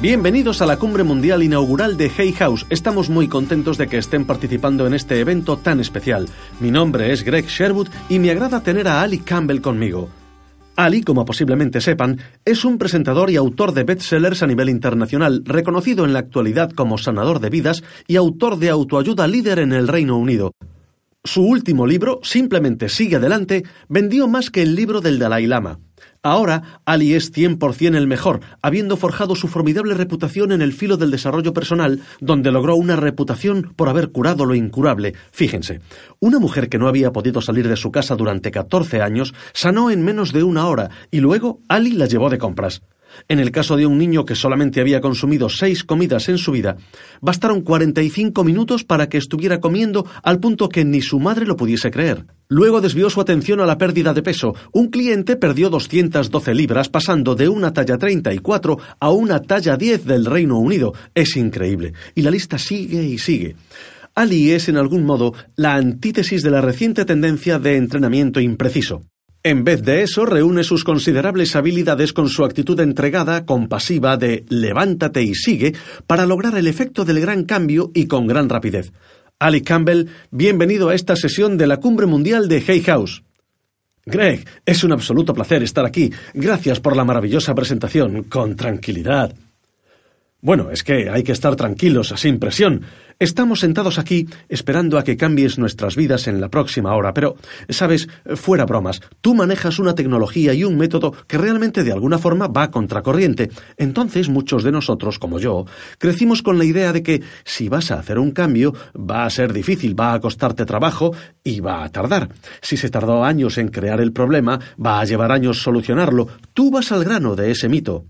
Bienvenidos a la cumbre mundial inaugural de Hay House. Estamos muy contentos de que estén participando en este evento tan especial. Mi nombre es Greg Sherwood y me agrada tener a Ali Campbell conmigo. Ali, como posiblemente sepan, es un presentador y autor de bestsellers a nivel internacional, reconocido en la actualidad como sanador de vidas y autor de autoayuda líder en el Reino Unido. Su último libro, Simplemente sigue adelante, vendió más que el libro del Dalai Lama. Ahora, Ali es 100% el mejor, habiendo forjado su formidable reputación en el filo del desarrollo personal, donde logró una reputación por haber curado lo incurable. Fíjense, una mujer que no había podido salir de su casa durante 14 años sanó en menos de una hora y luego Ali la llevó de compras. En el caso de un niño que solamente había consumido seis comidas en su vida, bastaron 45 minutos para que estuviera comiendo al punto que ni su madre lo pudiese creer. Luego desvió su atención a la pérdida de peso. Un cliente perdió 212 libras pasando de una talla 34 a una talla 10 del Reino Unido. Es increíble. Y la lista sigue y sigue. Ali es en algún modo la antítesis de la reciente tendencia de entrenamiento impreciso. En vez de eso, reúne sus considerables habilidades con su actitud entregada, compasiva de levántate y sigue, para lograr el efecto del gran cambio y con gran rapidez. Ali Campbell, bienvenido a esta sesión de la Cumbre Mundial de Hay House. Greg, es un absoluto placer estar aquí. Gracias por la maravillosa presentación. Con tranquilidad. Bueno, es que hay que estar tranquilos, sin presión. Estamos sentados aquí esperando a que cambies nuestras vidas en la próxima hora, pero, sabes, fuera bromas, tú manejas una tecnología y un método que realmente de alguna forma va contracorriente. Entonces muchos de nosotros, como yo, crecimos con la idea de que si vas a hacer un cambio, va a ser difícil, va a costarte trabajo y va a tardar. Si se tardó años en crear el problema, va a llevar años solucionarlo. Tú vas al grano de ese mito.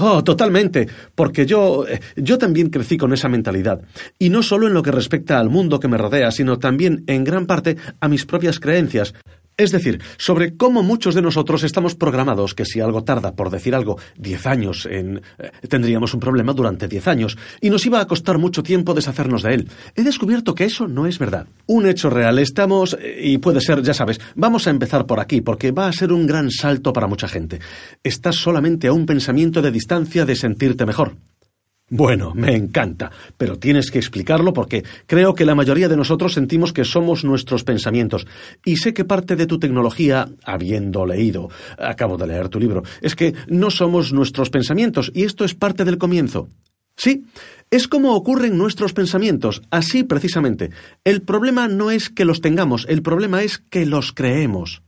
Oh, totalmente, porque yo eh, yo también crecí con esa mentalidad, y no solo en lo que respecta al mundo que me rodea, sino también en gran parte a mis propias creencias. Es decir, sobre cómo muchos de nosotros estamos programados que si algo tarda, por decir algo, diez años en... Eh, tendríamos un problema durante diez años y nos iba a costar mucho tiempo deshacernos de él. He descubierto que eso no es verdad. Un hecho real. Estamos... Eh, y puede ser, ya sabes, vamos a empezar por aquí porque va a ser un gran salto para mucha gente. Estás solamente a un pensamiento de distancia de sentirte mejor. Bueno, me encanta, pero tienes que explicarlo porque creo que la mayoría de nosotros sentimos que somos nuestros pensamientos. Y sé que parte de tu tecnología, habiendo leído, acabo de leer tu libro, es que no somos nuestros pensamientos y esto es parte del comienzo. Sí, es como ocurren nuestros pensamientos, así precisamente. El problema no es que los tengamos, el problema es que los creemos.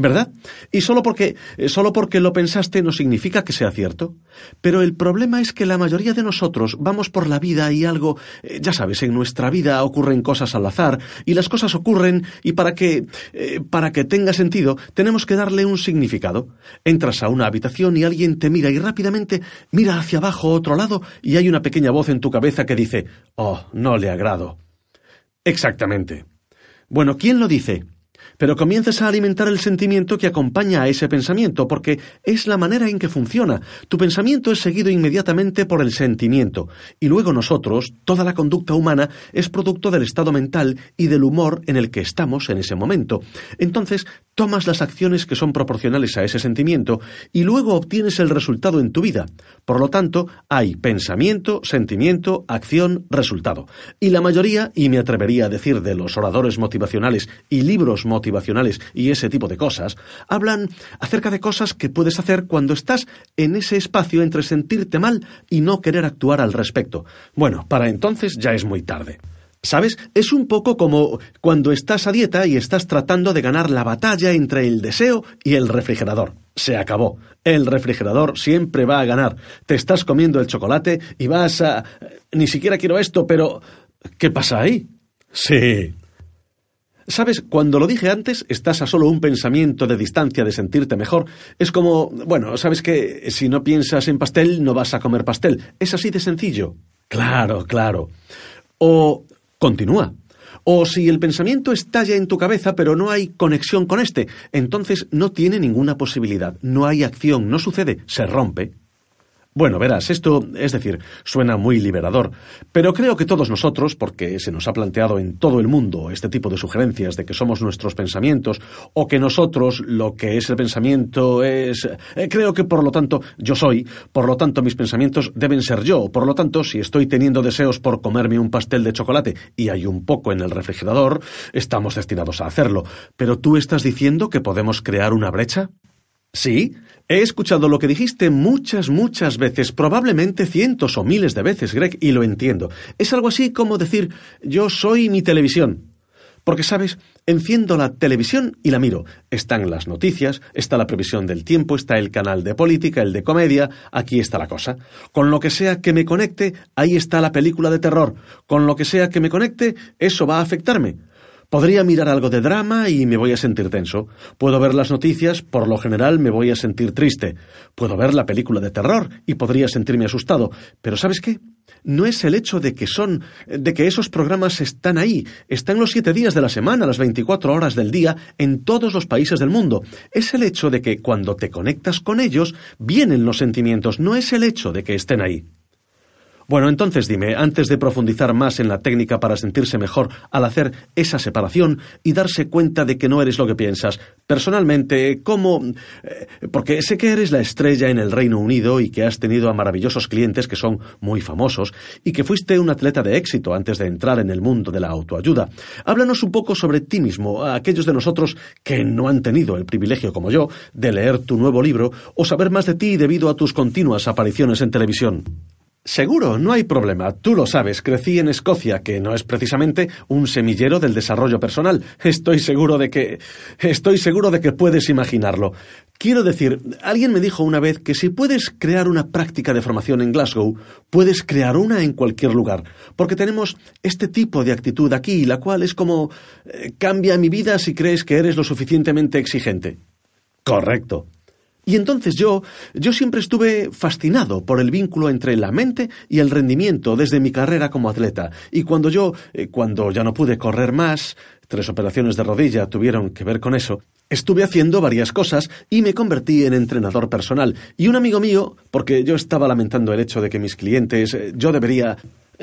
¿Verdad? Y solo porque, eh, solo porque lo pensaste no significa que sea cierto. Pero el problema es que la mayoría de nosotros vamos por la vida y algo, eh, ya sabes, en nuestra vida ocurren cosas al azar y las cosas ocurren y para que, eh, para que tenga sentido tenemos que darle un significado. Entras a una habitación y alguien te mira y rápidamente mira hacia abajo otro lado y hay una pequeña voz en tu cabeza que dice, oh, no le agrado. Exactamente. Bueno, ¿quién lo dice? Pero comienzas a alimentar el sentimiento que acompaña a ese pensamiento, porque es la manera en que funciona. Tu pensamiento es seguido inmediatamente por el sentimiento, y luego nosotros, toda la conducta humana, es producto del estado mental y del humor en el que estamos en ese momento. Entonces, tomas las acciones que son proporcionales a ese sentimiento y luego obtienes el resultado en tu vida. Por lo tanto, hay pensamiento, sentimiento, acción, resultado. Y la mayoría, y me atrevería a decir de los oradores motivacionales y libros motivacionales, y ese tipo de cosas, hablan acerca de cosas que puedes hacer cuando estás en ese espacio entre sentirte mal y no querer actuar al respecto. Bueno, para entonces ya es muy tarde. ¿Sabes? Es un poco como cuando estás a dieta y estás tratando de ganar la batalla entre el deseo y el refrigerador. Se acabó. El refrigerador siempre va a ganar. Te estás comiendo el chocolate y vas a... Ni siquiera quiero esto, pero... ¿Qué pasa ahí? Sí. Sabes, cuando lo dije antes, estás a solo un pensamiento de distancia de sentirte mejor. Es como, bueno, sabes que si no piensas en pastel, no vas a comer pastel. Es así de sencillo. Claro, claro. O continúa. O si el pensamiento estalla en tu cabeza pero no hay conexión con este, entonces no tiene ninguna posibilidad, no hay acción, no sucede, se rompe. Bueno, verás, esto, es decir, suena muy liberador, pero creo que todos nosotros, porque se nos ha planteado en todo el mundo este tipo de sugerencias de que somos nuestros pensamientos, o que nosotros lo que es el pensamiento es... Eh, creo que por lo tanto yo soy, por lo tanto mis pensamientos deben ser yo, por lo tanto si estoy teniendo deseos por comerme un pastel de chocolate y hay un poco en el refrigerador, estamos destinados a hacerlo. Pero tú estás diciendo que podemos crear una brecha? Sí, he escuchado lo que dijiste muchas, muchas veces, probablemente cientos o miles de veces, Greg, y lo entiendo. Es algo así como decir yo soy mi televisión. Porque, sabes, enciendo la televisión y la miro. Están las noticias, está la previsión del tiempo, está el canal de política, el de comedia, aquí está la cosa. Con lo que sea que me conecte, ahí está la película de terror. Con lo que sea que me conecte, eso va a afectarme. Podría mirar algo de drama y me voy a sentir tenso. Puedo ver las noticias, por lo general me voy a sentir triste. Puedo ver la película de terror y podría sentirme asustado. Pero ¿sabes qué? No es el hecho de que son, de que esos programas están ahí, están los siete días de la semana, las veinticuatro horas del día, en todos los países del mundo. Es el hecho de que cuando te conectas con ellos, vienen los sentimientos, no es el hecho de que estén ahí. Bueno, entonces dime, antes de profundizar más en la técnica para sentirse mejor al hacer esa separación y darse cuenta de que no eres lo que piensas, personalmente, ¿cómo...? Eh, porque sé que eres la estrella en el Reino Unido y que has tenido a maravillosos clientes que son muy famosos y que fuiste un atleta de éxito antes de entrar en el mundo de la autoayuda. Háblanos un poco sobre ti mismo, a aquellos de nosotros que no han tenido el privilegio como yo de leer tu nuevo libro o saber más de ti debido a tus continuas apariciones en televisión. Seguro, no hay problema. Tú lo sabes, crecí en Escocia, que no es precisamente un semillero del desarrollo personal. Estoy seguro de que... Estoy seguro de que puedes imaginarlo. Quiero decir, alguien me dijo una vez que si puedes crear una práctica de formación en Glasgow, puedes crear una en cualquier lugar, porque tenemos este tipo de actitud aquí, la cual es como... Eh, cambia mi vida si crees que eres lo suficientemente exigente. Correcto. Y entonces yo, yo siempre estuve fascinado por el vínculo entre la mente y el rendimiento desde mi carrera como atleta. Y cuando yo, eh, cuando ya no pude correr más, tres operaciones de rodilla tuvieron que ver con eso, estuve haciendo varias cosas y me convertí en entrenador personal. Y un amigo mío, porque yo estaba lamentando el hecho de que mis clientes, eh, yo debería,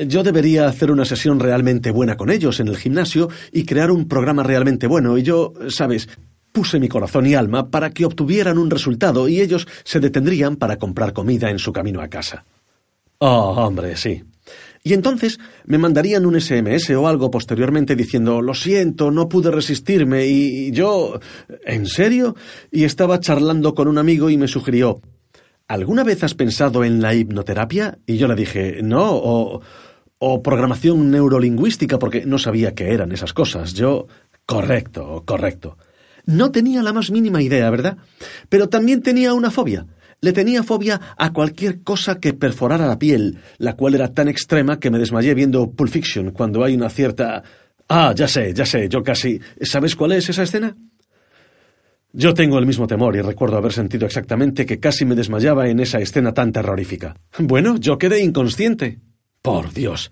yo debería hacer una sesión realmente buena con ellos en el gimnasio y crear un programa realmente bueno. Y yo, sabes, puse mi corazón y alma para que obtuvieran un resultado y ellos se detendrían para comprar comida en su camino a casa. Oh, hombre, sí. Y entonces me mandarían un SMS o algo posteriormente diciendo Lo siento, no pude resistirme y yo... ¿En serio? Y estaba charlando con un amigo y me sugirió ¿Alguna vez has pensado en la hipnoterapia? Y yo le dije No, o... o programación neurolingüística porque no sabía qué eran esas cosas. Yo... Correcto, correcto. No tenía la más mínima idea, ¿verdad? Pero también tenía una fobia. Le tenía fobia a cualquier cosa que perforara la piel, la cual era tan extrema que me desmayé viendo Pulp Fiction cuando hay una cierta... Ah, ya sé, ya sé, yo casi... ¿Sabes cuál es esa escena? Yo tengo el mismo temor y recuerdo haber sentido exactamente que casi me desmayaba en esa escena tan terrorífica. Bueno, yo quedé inconsciente. Por Dios.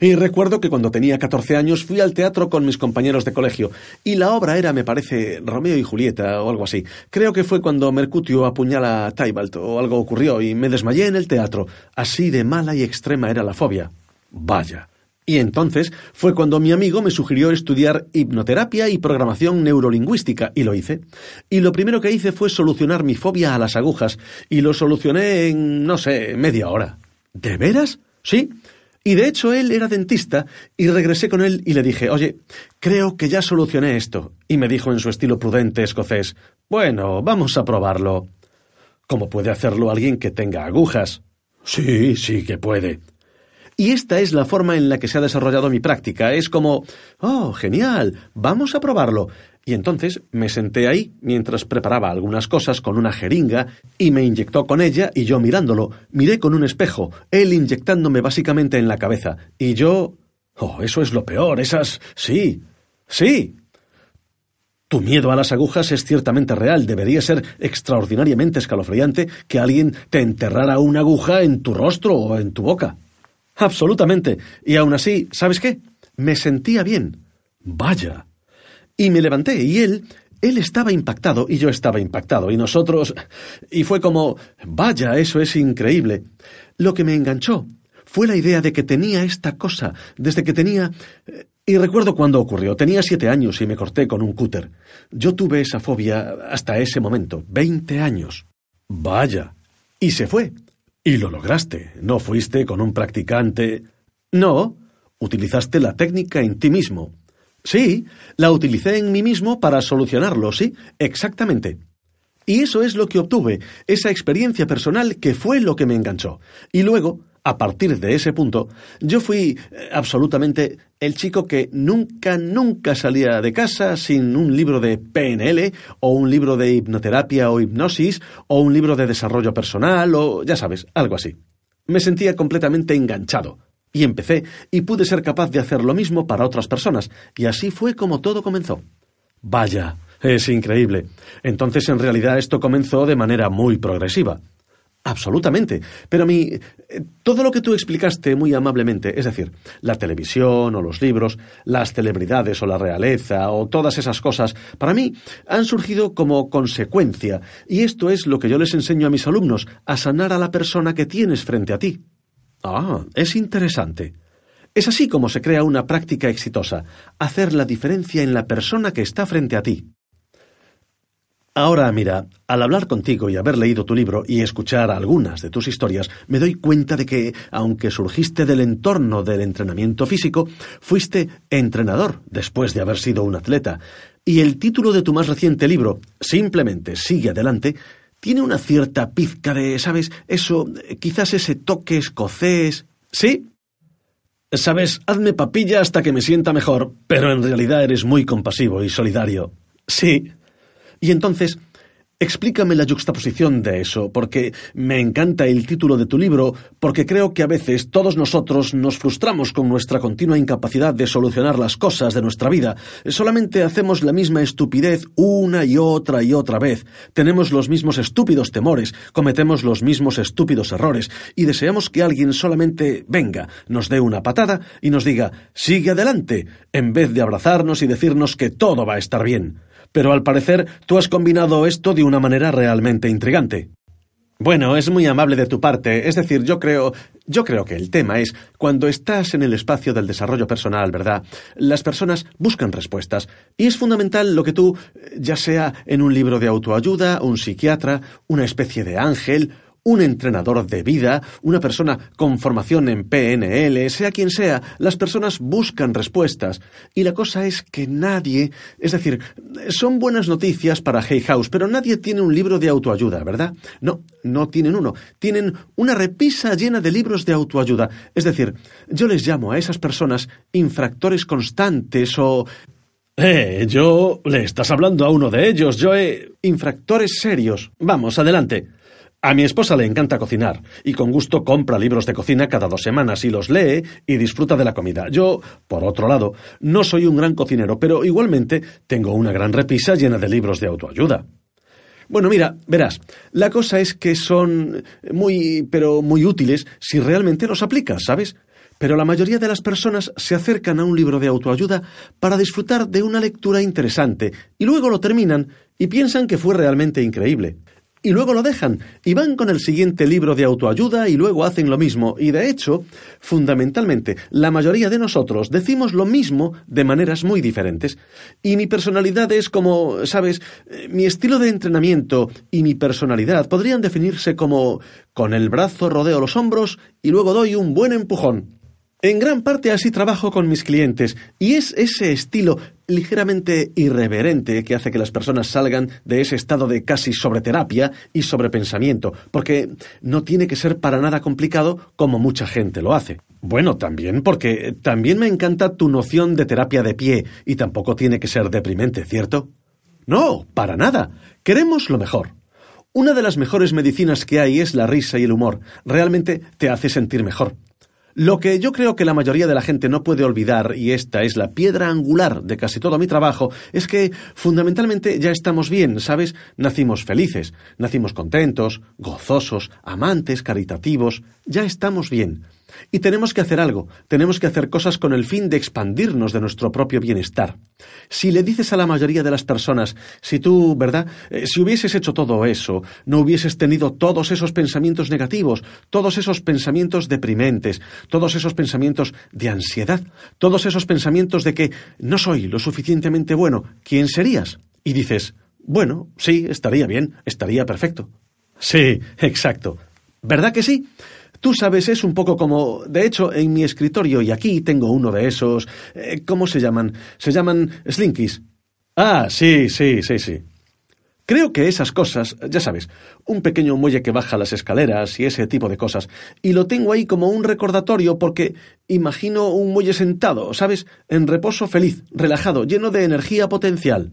Y recuerdo que cuando tenía 14 años fui al teatro con mis compañeros de colegio, y la obra era, me parece, Romeo y Julieta o algo así. Creo que fue cuando Mercutio apuñala a Tybalt o algo ocurrió y me desmayé en el teatro. Así de mala y extrema era la fobia. Vaya. Y entonces fue cuando mi amigo me sugirió estudiar hipnoterapia y programación neurolingüística, y lo hice. Y lo primero que hice fue solucionar mi fobia a las agujas, y lo solucioné en, no sé, media hora. ¿De veras? Sí. Y de hecho él era dentista y regresé con él y le dije, oye, creo que ya solucioné esto. Y me dijo en su estilo prudente escocés, bueno, vamos a probarlo. ¿Cómo puede hacerlo alguien que tenga agujas? Sí, sí que puede. Y esta es la forma en la que se ha desarrollado mi práctica. Es como, oh, genial, vamos a probarlo. Y entonces me senté ahí mientras preparaba algunas cosas con una jeringa y me inyectó con ella y yo mirándolo. Miré con un espejo, él inyectándome básicamente en la cabeza. Y yo... Oh, eso es lo peor, esas... Sí, sí. Tu miedo a las agujas es ciertamente real. Debería ser extraordinariamente escalofriante que alguien te enterrara una aguja en tu rostro o en tu boca. Absolutamente. Y aún así, ¿sabes qué? Me sentía bien. Vaya. Y me levanté y él, él estaba impactado y yo estaba impactado y nosotros... Y fue como, vaya, eso es increíble. Lo que me enganchó fue la idea de que tenía esta cosa desde que tenía... Y recuerdo cuando ocurrió. Tenía siete años y me corté con un cúter. Yo tuve esa fobia hasta ese momento, veinte años. Vaya. Y se fue. Y lo lograste. No fuiste con un practicante. No. Utilizaste la técnica en ti mismo. Sí, la utilicé en mí mismo para solucionarlo, sí, exactamente. Y eso es lo que obtuve, esa experiencia personal que fue lo que me enganchó. Y luego, a partir de ese punto, yo fui eh, absolutamente el chico que nunca, nunca salía de casa sin un libro de PNL o un libro de hipnoterapia o hipnosis o un libro de desarrollo personal o, ya sabes, algo así. Me sentía completamente enganchado. Y empecé, y pude ser capaz de hacer lo mismo para otras personas, y así fue como todo comenzó. Vaya, es increíble. Entonces, en realidad, esto comenzó de manera muy progresiva. Absolutamente. Pero mi. Eh, todo lo que tú explicaste muy amablemente, es decir, la televisión o los libros, las celebridades o la realeza o todas esas cosas, para mí han surgido como consecuencia. Y esto es lo que yo les enseño a mis alumnos, a sanar a la persona que tienes frente a ti. Ah, es interesante. Es así como se crea una práctica exitosa, hacer la diferencia en la persona que está frente a ti. Ahora, mira, al hablar contigo y haber leído tu libro y escuchar algunas de tus historias, me doy cuenta de que, aunque surgiste del entorno del entrenamiento físico, fuiste entrenador después de haber sido un atleta. Y el título de tu más reciente libro, Simplemente sigue adelante, tiene una cierta pizca de, ¿sabes? Eso, quizás ese toque escocés. ¿Sí? Sabes, hazme papilla hasta que me sienta mejor, pero en realidad eres muy compasivo y solidario. Sí. Y entonces, Explícame la juxtaposición de eso, porque me encanta el título de tu libro, porque creo que a veces todos nosotros nos frustramos con nuestra continua incapacidad de solucionar las cosas de nuestra vida. Solamente hacemos la misma estupidez una y otra y otra vez. Tenemos los mismos estúpidos temores, cometemos los mismos estúpidos errores, y deseamos que alguien solamente venga, nos dé una patada y nos diga sigue adelante, en vez de abrazarnos y decirnos que todo va a estar bien pero al parecer tú has combinado esto de una manera realmente intrigante. Bueno, es muy amable de tu parte. Es decir, yo creo. Yo creo que el tema es cuando estás en el espacio del desarrollo personal, ¿verdad? Las personas buscan respuestas. Y es fundamental lo que tú, ya sea en un libro de autoayuda, un psiquiatra, una especie de ángel, un entrenador de vida, una persona con formación en PNL, sea quien sea, las personas buscan respuestas. Y la cosa es que nadie, es decir, son buenas noticias para Hay House, pero nadie tiene un libro de autoayuda, ¿verdad? No, no tienen uno. Tienen una repisa llena de libros de autoayuda. Es decir, yo les llamo a esas personas infractores constantes o eh, yo le estás hablando a uno de ellos, yo he... infractores serios. Vamos, adelante. A mi esposa le encanta cocinar y con gusto compra libros de cocina cada dos semanas y los lee y disfruta de la comida. Yo, por otro lado, no soy un gran cocinero, pero igualmente tengo una gran repisa llena de libros de autoayuda. Bueno, mira, verás, la cosa es que son muy, pero muy útiles si realmente los aplicas, ¿sabes? Pero la mayoría de las personas se acercan a un libro de autoayuda para disfrutar de una lectura interesante y luego lo terminan y piensan que fue realmente increíble y luego lo dejan y van con el siguiente libro de autoayuda y luego hacen lo mismo. Y de hecho, fundamentalmente, la mayoría de nosotros decimos lo mismo de maneras muy diferentes. Y mi personalidad es como, sabes, eh, mi estilo de entrenamiento y mi personalidad podrían definirse como con el brazo rodeo los hombros y luego doy un buen empujón. En gran parte así trabajo con mis clientes y es ese estilo ligeramente irreverente que hace que las personas salgan de ese estado de casi sobreterapia y sobrepensamiento, porque no tiene que ser para nada complicado como mucha gente lo hace. Bueno, también porque también me encanta tu noción de terapia de pie y tampoco tiene que ser deprimente, ¿cierto? No, para nada. Queremos lo mejor. Una de las mejores medicinas que hay es la risa y el humor. Realmente te hace sentir mejor. Lo que yo creo que la mayoría de la gente no puede olvidar, y esta es la piedra angular de casi todo mi trabajo, es que fundamentalmente ya estamos bien, ¿sabes? Nacimos felices, nacimos contentos, gozosos, amantes, caritativos, ya estamos bien. Y tenemos que hacer algo, tenemos que hacer cosas con el fin de expandirnos de nuestro propio bienestar. Si le dices a la mayoría de las personas, si tú, ¿verdad? Eh, si hubieses hecho todo eso, no hubieses tenido todos esos pensamientos negativos, todos esos pensamientos deprimentes, todos esos pensamientos de ansiedad, todos esos pensamientos de que no soy lo suficientemente bueno, ¿quién serías? Y dices, bueno, sí, estaría bien, estaría perfecto. Sí, exacto. ¿Verdad que sí? Tú sabes, es un poco como... De hecho, en mi escritorio, y aquí tengo uno de esos... Eh, ¿Cómo se llaman? Se llaman slinkies. Ah, sí, sí, sí, sí. Creo que esas cosas, ya sabes, un pequeño muelle que baja las escaleras y ese tipo de cosas, y lo tengo ahí como un recordatorio porque imagino un muelle sentado, ¿sabes? En reposo feliz, relajado, lleno de energía potencial.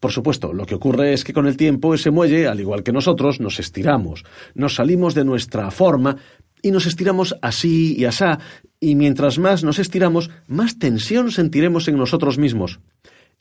Por supuesto, lo que ocurre es que con el tiempo ese muelle, al igual que nosotros, nos estiramos, nos salimos de nuestra forma y nos estiramos así y asá, y mientras más nos estiramos, más tensión sentiremos en nosotros mismos.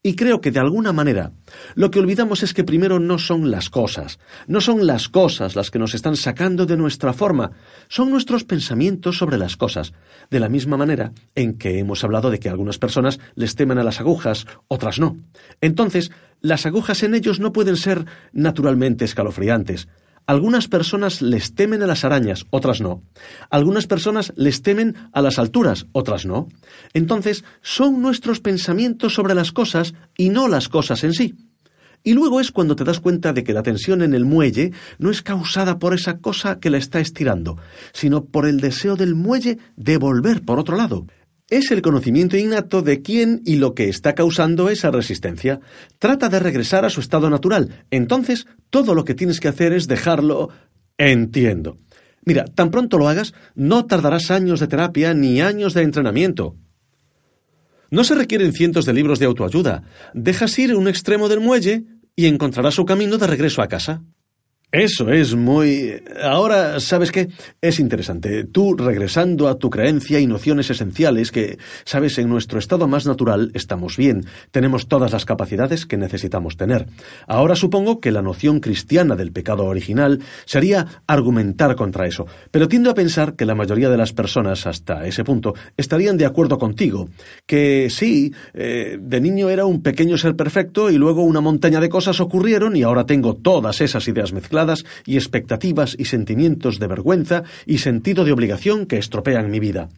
Y creo que de alguna manera lo que olvidamos es que primero no son las cosas, no son las cosas las que nos están sacando de nuestra forma, son nuestros pensamientos sobre las cosas, de la misma manera en que hemos hablado de que algunas personas les temen a las agujas, otras no. Entonces, las agujas en ellos no pueden ser naturalmente escalofriantes, algunas personas les temen a las arañas, otras no. Algunas personas les temen a las alturas, otras no. Entonces, son nuestros pensamientos sobre las cosas y no las cosas en sí. Y luego es cuando te das cuenta de que la tensión en el muelle no es causada por esa cosa que la está estirando, sino por el deseo del muelle de volver por otro lado es el conocimiento innato de quién y lo que está causando esa resistencia. Trata de regresar a su estado natural. Entonces, todo lo que tienes que hacer es dejarlo. Entiendo. Mira, tan pronto lo hagas, no tardarás años de terapia ni años de entrenamiento. No se requieren cientos de libros de autoayuda. Dejas ir un extremo del muelle y encontrarás su camino de regreso a casa. Eso es muy... Ahora, ¿sabes qué? Es interesante. Tú regresando a tu creencia y nociones esenciales que, sabes, en nuestro estado más natural estamos bien, tenemos todas las capacidades que necesitamos tener. Ahora supongo que la noción cristiana del pecado original sería argumentar contra eso, pero tiendo a pensar que la mayoría de las personas hasta ese punto estarían de acuerdo contigo, que sí, eh, de niño era un pequeño ser perfecto y luego una montaña de cosas ocurrieron y ahora tengo todas esas ideas mezcladas y expectativas y sentimientos de vergüenza y sentido de obligación que estropean mi vida.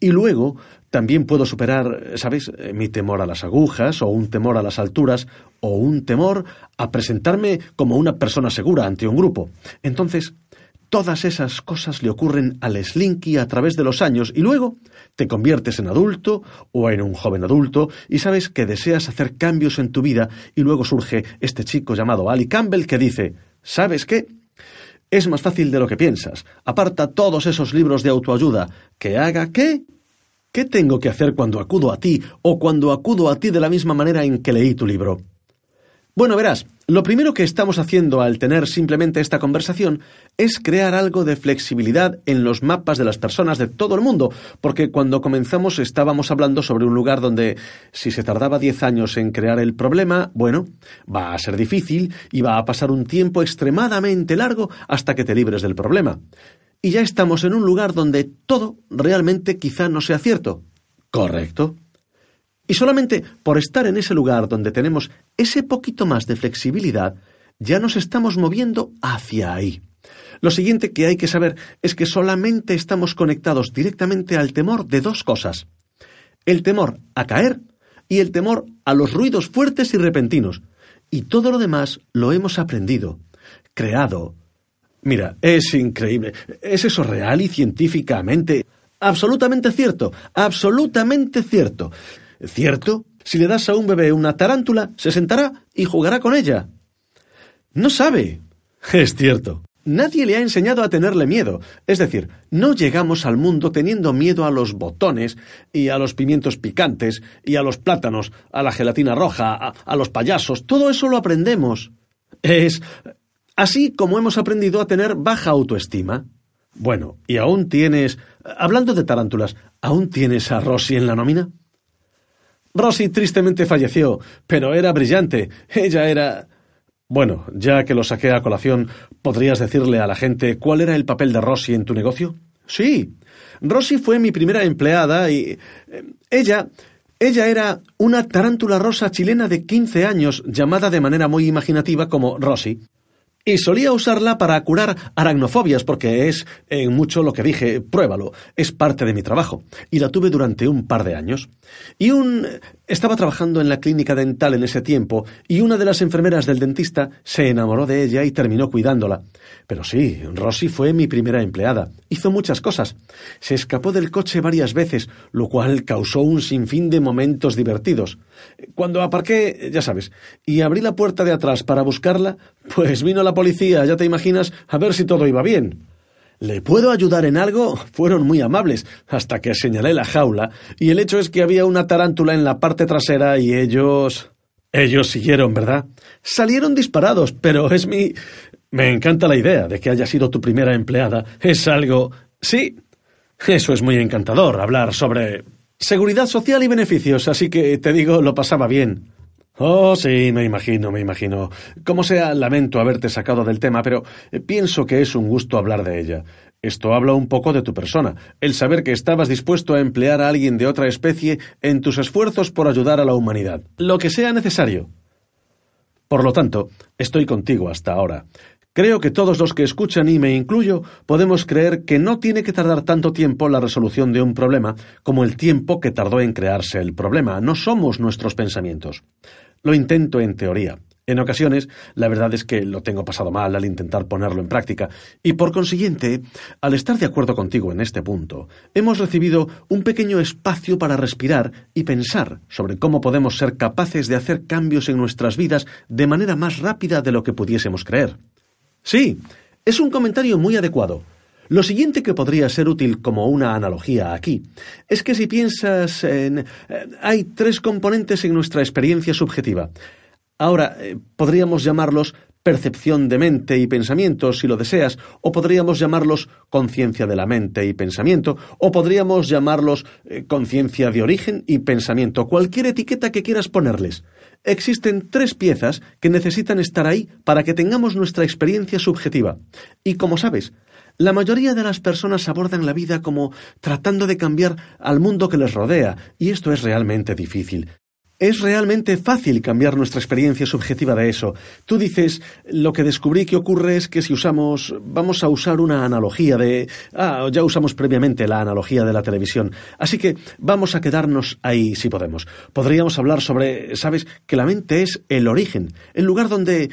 Y luego también puedo superar, ¿sabes?, eh, mi temor a las agujas, o un temor a las alturas, o un temor a presentarme como una persona segura ante un grupo. Entonces, todas esas cosas le ocurren al Slinky a través de los años y luego te conviertes en adulto o en un joven adulto y sabes que deseas hacer cambios en tu vida y luego surge este chico llamado Ali Campbell que dice ¿Sabes qué? Es más fácil de lo que piensas. Aparta todos esos libros de autoayuda. ¿Que haga qué? ¿Qué tengo que hacer cuando acudo a ti o cuando acudo a ti de la misma manera en que leí tu libro? Bueno, verás, lo primero que estamos haciendo al tener simplemente esta conversación es crear algo de flexibilidad en los mapas de las personas de todo el mundo, porque cuando comenzamos estábamos hablando sobre un lugar donde si se tardaba diez años en crear el problema, bueno, va a ser difícil y va a pasar un tiempo extremadamente largo hasta que te libres del problema. Y ya estamos en un lugar donde todo realmente quizá no sea cierto. Correcto. Y solamente por estar en ese lugar donde tenemos ese poquito más de flexibilidad, ya nos estamos moviendo hacia ahí. Lo siguiente que hay que saber es que solamente estamos conectados directamente al temor de dos cosas. El temor a caer y el temor a los ruidos fuertes y repentinos. Y todo lo demás lo hemos aprendido, creado. Mira, es increíble. ¿Es eso real y científicamente? Absolutamente cierto, absolutamente cierto. ¿Cierto? Si le das a un bebé una tarántula, se sentará y jugará con ella. No sabe. Es cierto. Nadie le ha enseñado a tenerle miedo. Es decir, no llegamos al mundo teniendo miedo a los botones y a los pimientos picantes y a los plátanos, a la gelatina roja, a, los payasos. Todo eso lo aprendemos. Es así como hemos aprendido a tener baja autoestima. Bueno, ¿y aún tienes... Hablando de tarántulas, ¿aún tienes a Rosy en la nómina? Rosy tristemente falleció, pero era brillante. Ella era... Bueno, ya que lo saqué a colación, ¿podrías decirle a la gente cuál era el papel de Rosy en tu negocio? Sí. Rosy fue mi primera empleada y... Eh, ella... Ella era una tarántula rosa chilena de 15 años, llamada de manera muy imaginativa como Rosy. Y solía usarla para curar aracnofobias, porque es, en mucho lo que dije, pruébalo, es parte de mi trabajo. Y la tuve durante un par de años. Y un... Estaba trabajando en la clínica dental en ese tiempo, y una de las enfermeras del dentista se enamoró de ella y terminó cuidándola. Pero sí, Rosy fue mi primera empleada. Hizo muchas cosas. Se escapó del coche varias veces, lo cual causó un sinfín de momentos divertidos. Cuando aparqué, ya sabes, y abrí la puerta de atrás para buscarla, pues vino la policía, ya te imaginas, a ver si todo iba bien. ¿Le puedo ayudar en algo? Fueron muy amables, hasta que señalé la jaula, y el hecho es que había una tarántula en la parte trasera y ellos... Ellos siguieron, ¿verdad? Salieron disparados, pero es mi... Me encanta la idea de que haya sido tu primera empleada. Es algo... Sí. Eso es muy encantador, hablar sobre seguridad social y beneficios, así que te digo, lo pasaba bien. Oh, sí, me imagino, me imagino. Como sea, lamento haberte sacado del tema, pero eh, pienso que es un gusto hablar de ella. Esto habla un poco de tu persona, el saber que estabas dispuesto a emplear a alguien de otra especie en tus esfuerzos por ayudar a la humanidad, lo que sea necesario. Por lo tanto, estoy contigo hasta ahora. Creo que todos los que escuchan, y me incluyo, podemos creer que no tiene que tardar tanto tiempo la resolución de un problema como el tiempo que tardó en crearse el problema. No somos nuestros pensamientos. Lo intento en teoría. En ocasiones, la verdad es que lo tengo pasado mal al intentar ponerlo en práctica, y por consiguiente, al estar de acuerdo contigo en este punto, hemos recibido un pequeño espacio para respirar y pensar sobre cómo podemos ser capaces de hacer cambios en nuestras vidas de manera más rápida de lo que pudiésemos creer. Sí, es un comentario muy adecuado. Lo siguiente que podría ser útil como una analogía aquí es que si piensas en... Eh, hay tres componentes en nuestra experiencia subjetiva. Ahora, eh, podríamos llamarlos percepción de mente y pensamiento, si lo deseas, o podríamos llamarlos conciencia de la mente y pensamiento, o podríamos llamarlos eh, conciencia de origen y pensamiento, cualquier etiqueta que quieras ponerles. Existen tres piezas que necesitan estar ahí para que tengamos nuestra experiencia subjetiva. Y como sabes, la mayoría de las personas abordan la vida como tratando de cambiar al mundo que les rodea, y esto es realmente difícil. Es realmente fácil cambiar nuestra experiencia subjetiva de eso. Tú dices, lo que descubrí que ocurre es que si usamos, vamos a usar una analogía de... Ah, ya usamos previamente la analogía de la televisión. Así que vamos a quedarnos ahí si podemos. Podríamos hablar sobre, sabes, que la mente es el origen, el lugar donde,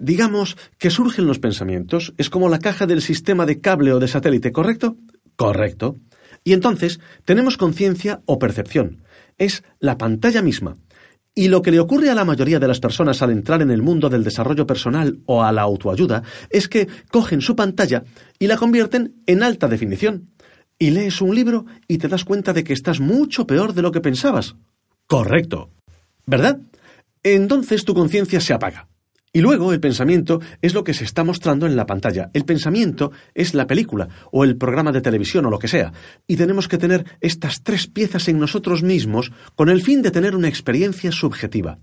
digamos, que surgen los pensamientos. Es como la caja del sistema de cable o de satélite, ¿correcto? Correcto. Y entonces tenemos conciencia o percepción. Es la pantalla misma. Y lo que le ocurre a la mayoría de las personas al entrar en el mundo del desarrollo personal o a la autoayuda es que cogen su pantalla y la convierten en alta definición. Y lees un libro y te das cuenta de que estás mucho peor de lo que pensabas. Correcto. ¿Verdad? Entonces tu conciencia se apaga. Y luego el pensamiento es lo que se está mostrando en la pantalla. El pensamiento es la película o el programa de televisión o lo que sea. Y tenemos que tener estas tres piezas en nosotros mismos con el fin de tener una experiencia subjetiva.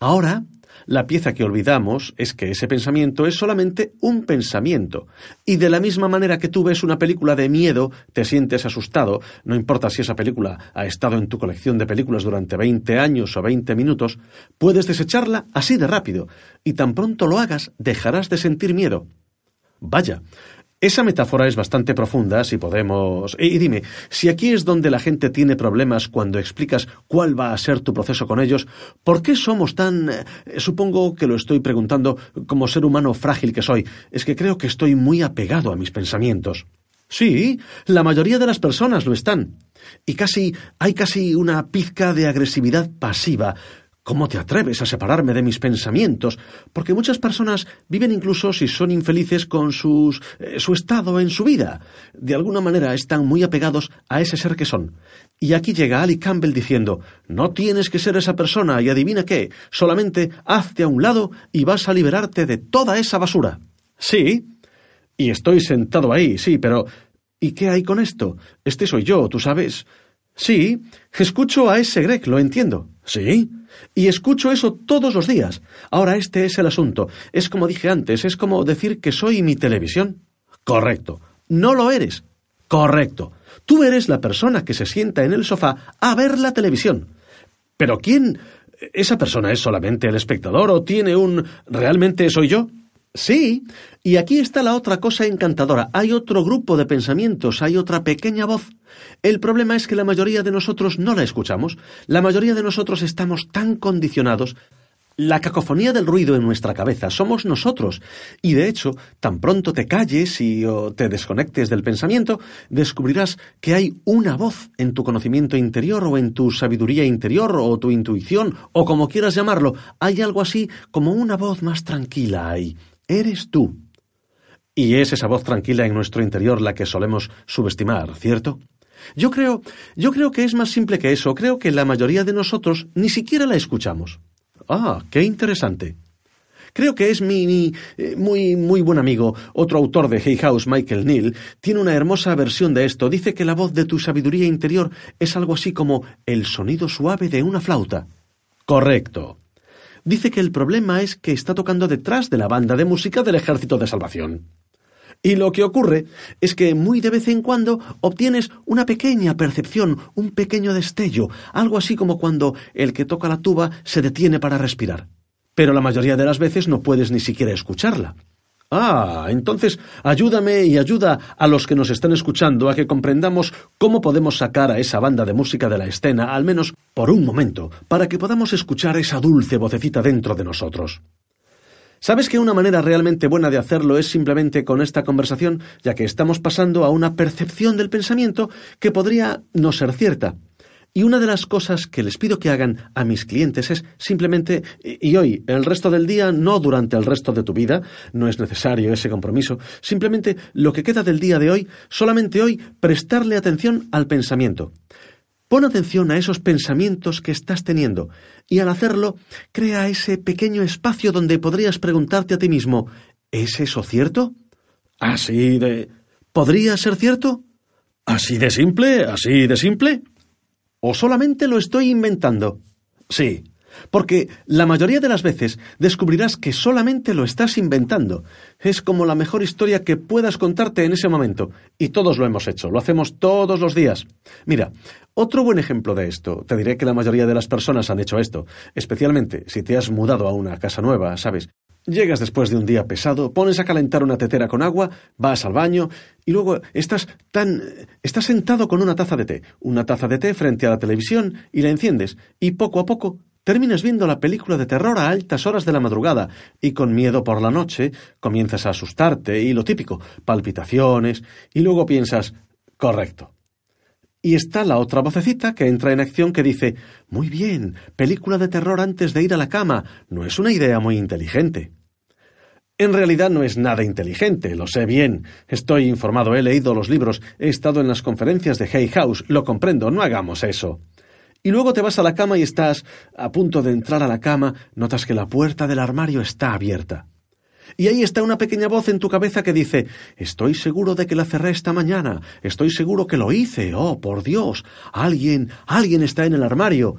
Ahora la pieza que olvidamos es que ese pensamiento es solamente un pensamiento. Y de la misma manera que tú ves una película de miedo, te sientes asustado, no importa si esa película ha estado en tu colección de películas durante 20 años o 20 minutos, puedes desecharla así de rápido, y tan pronto lo hagas dejarás de sentir miedo. Vaya, esa metáfora es bastante profunda, si podemos... Y dime, si aquí es donde la gente tiene problemas cuando explicas cuál va a ser tu proceso con ellos, ¿por qué somos tan... Eh, supongo que lo estoy preguntando como ser humano frágil que soy. Es que creo que estoy muy apegado a mis pensamientos. Sí, la mayoría de las personas lo están. Y casi hay casi una pizca de agresividad pasiva. ¿Cómo te atreves a separarme de mis pensamientos? Porque muchas personas viven incluso si son infelices con sus, eh, su estado en su vida. De alguna manera están muy apegados a ese ser que son. Y aquí llega Ali Campbell diciendo, no tienes que ser esa persona y adivina qué, solamente hazte a un lado y vas a liberarte de toda esa basura. Sí, y estoy sentado ahí, sí, pero ¿y qué hay con esto? Este soy yo, tú sabes. Sí, escucho a ese Greg, lo entiendo. Sí, y escucho eso todos los días. Ahora este es el asunto. Es como dije antes, es como decir que soy mi televisión. Correcto. No lo eres. Correcto. Tú eres la persona que se sienta en el sofá a ver la televisión. Pero ¿quién? ¿Esa persona es solamente el espectador o tiene un... ¿Realmente soy yo? Sí, y aquí está la otra cosa encantadora. Hay otro grupo de pensamientos, hay otra pequeña voz. El problema es que la mayoría de nosotros no la escuchamos. La mayoría de nosotros estamos tan condicionados. La cacofonía del ruido en nuestra cabeza somos nosotros. Y de hecho, tan pronto te calles y te desconectes del pensamiento, descubrirás que hay una voz en tu conocimiento interior o en tu sabiduría interior o tu intuición o como quieras llamarlo. Hay algo así como una voz más tranquila ahí eres tú. Y es esa voz tranquila en nuestro interior la que solemos subestimar, ¿cierto? Yo creo, yo creo que es más simple que eso. Creo que la mayoría de nosotros ni siquiera la escuchamos. Ah, qué interesante. Creo que es mi, eh, muy, muy buen amigo, otro autor de Hay House, Michael Neal, tiene una hermosa versión de esto. Dice que la voz de tu sabiduría interior es algo así como el sonido suave de una flauta. Correcto dice que el problema es que está tocando detrás de la banda de música del Ejército de Salvación. Y lo que ocurre es que muy de vez en cuando obtienes una pequeña percepción, un pequeño destello, algo así como cuando el que toca la tuba se detiene para respirar. Pero la mayoría de las veces no puedes ni siquiera escucharla. Ah, entonces ayúdame y ayuda a los que nos están escuchando a que comprendamos cómo podemos sacar a esa banda de música de la escena, al menos por un momento, para que podamos escuchar esa dulce vocecita dentro de nosotros. ¿Sabes que una manera realmente buena de hacerlo es simplemente con esta conversación, ya que estamos pasando a una percepción del pensamiento que podría no ser cierta? Y una de las cosas que les pido que hagan a mis clientes es simplemente, y hoy, el resto del día, no durante el resto de tu vida, no es necesario ese compromiso, simplemente lo que queda del día de hoy, solamente hoy, prestarle atención al pensamiento. Pon atención a esos pensamientos que estás teniendo y al hacerlo, crea ese pequeño espacio donde podrías preguntarte a ti mismo, ¿es eso cierto? ¿Así de... ¿Podría ser cierto? ¿Así de simple? ¿Así de simple? ¿O solamente lo estoy inventando? Sí, porque la mayoría de las veces descubrirás que solamente lo estás inventando. Es como la mejor historia que puedas contarte en ese momento. Y todos lo hemos hecho, lo hacemos todos los días. Mira, otro buen ejemplo de esto, te diré que la mayoría de las personas han hecho esto, especialmente si te has mudado a una casa nueva, ¿sabes? Llegas después de un día pesado, pones a calentar una tetera con agua, vas al baño y luego estás tan estás sentado con una taza de té, una taza de té frente a la televisión y la enciendes y poco a poco terminas viendo la película de terror a altas horas de la madrugada y con miedo por la noche comienzas a asustarte y lo típico, palpitaciones y luego piensas, correcto. Y está la otra vocecita que entra en acción que dice, muy bien, película de terror antes de ir a la cama, no es una idea muy inteligente. En realidad no es nada inteligente, lo sé bien. Estoy informado, he leído los libros, he estado en las conferencias de Hay House, lo comprendo, no hagamos eso. Y luego te vas a la cama y estás a punto de entrar a la cama, notas que la puerta del armario está abierta. Y ahí está una pequeña voz en tu cabeza que dice Estoy seguro de que la cerré esta mañana. Estoy seguro que lo hice. Oh, por Dios. Alguien, alguien está en el armario.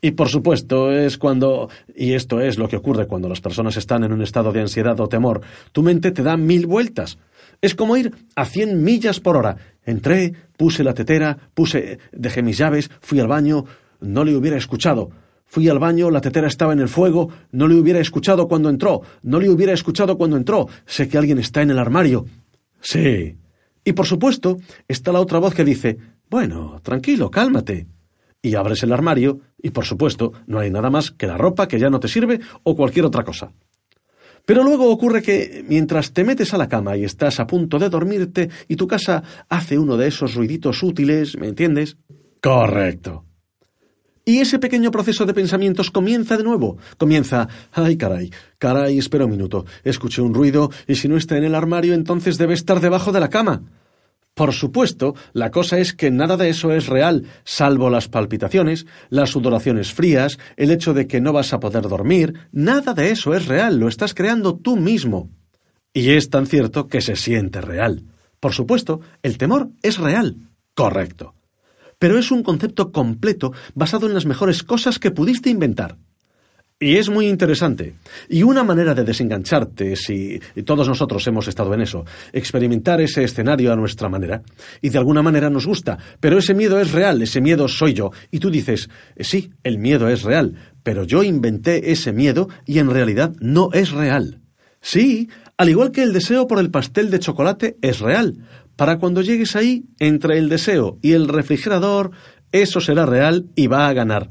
Y por supuesto es cuando, y esto es lo que ocurre cuando las personas están en un estado de ansiedad o temor, tu mente te da mil vueltas. Es como ir a cien millas por hora. Entré, puse la tetera, puse, dejé mis llaves, fui al baño, no le hubiera escuchado. Fui al baño, la tetera estaba en el fuego, no le hubiera escuchado cuando entró, no le hubiera escuchado cuando entró, sé que alguien está en el armario. Sí. Y por supuesto, está la otra voz que dice, bueno, tranquilo, cálmate. Y abres el armario, y por supuesto, no hay nada más que la ropa que ya no te sirve o cualquier otra cosa. Pero luego ocurre que mientras te metes a la cama y estás a punto de dormirte y tu casa hace uno de esos ruiditos útiles, ¿me entiendes? Correcto. Y ese pequeño proceso de pensamientos comienza de nuevo. Comienza, ay caray, caray, espera un minuto, escuché un ruido y si no está en el armario entonces debe estar debajo de la cama. Por supuesto, la cosa es que nada de eso es real, salvo las palpitaciones, las sudoraciones frías, el hecho de que no vas a poder dormir, nada de eso es real, lo estás creando tú mismo. Y es tan cierto que se siente real. Por supuesto, el temor es real. Correcto pero es un concepto completo basado en las mejores cosas que pudiste inventar. Y es muy interesante. Y una manera de desengancharte, si todos nosotros hemos estado en eso, experimentar ese escenario a nuestra manera, y de alguna manera nos gusta, pero ese miedo es real, ese miedo soy yo. Y tú dices, sí, el miedo es real, pero yo inventé ese miedo y en realidad no es real. Sí, al igual que el deseo por el pastel de chocolate es real, para cuando llegues ahí, entre el deseo y el refrigerador, eso será real y va a ganar.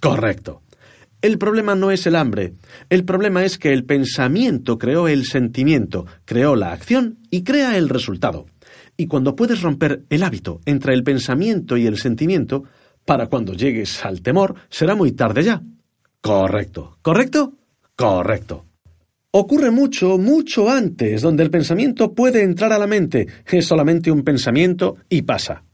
Correcto. El problema no es el hambre, el problema es que el pensamiento creó el sentimiento, creó la acción y crea el resultado. Y cuando puedes romper el hábito entre el pensamiento y el sentimiento, para cuando llegues al temor, será muy tarde ya. Correcto. ¿Correcto? Correcto. Ocurre mucho, mucho antes, donde el pensamiento puede entrar a la mente. Es solamente un pensamiento y pasa.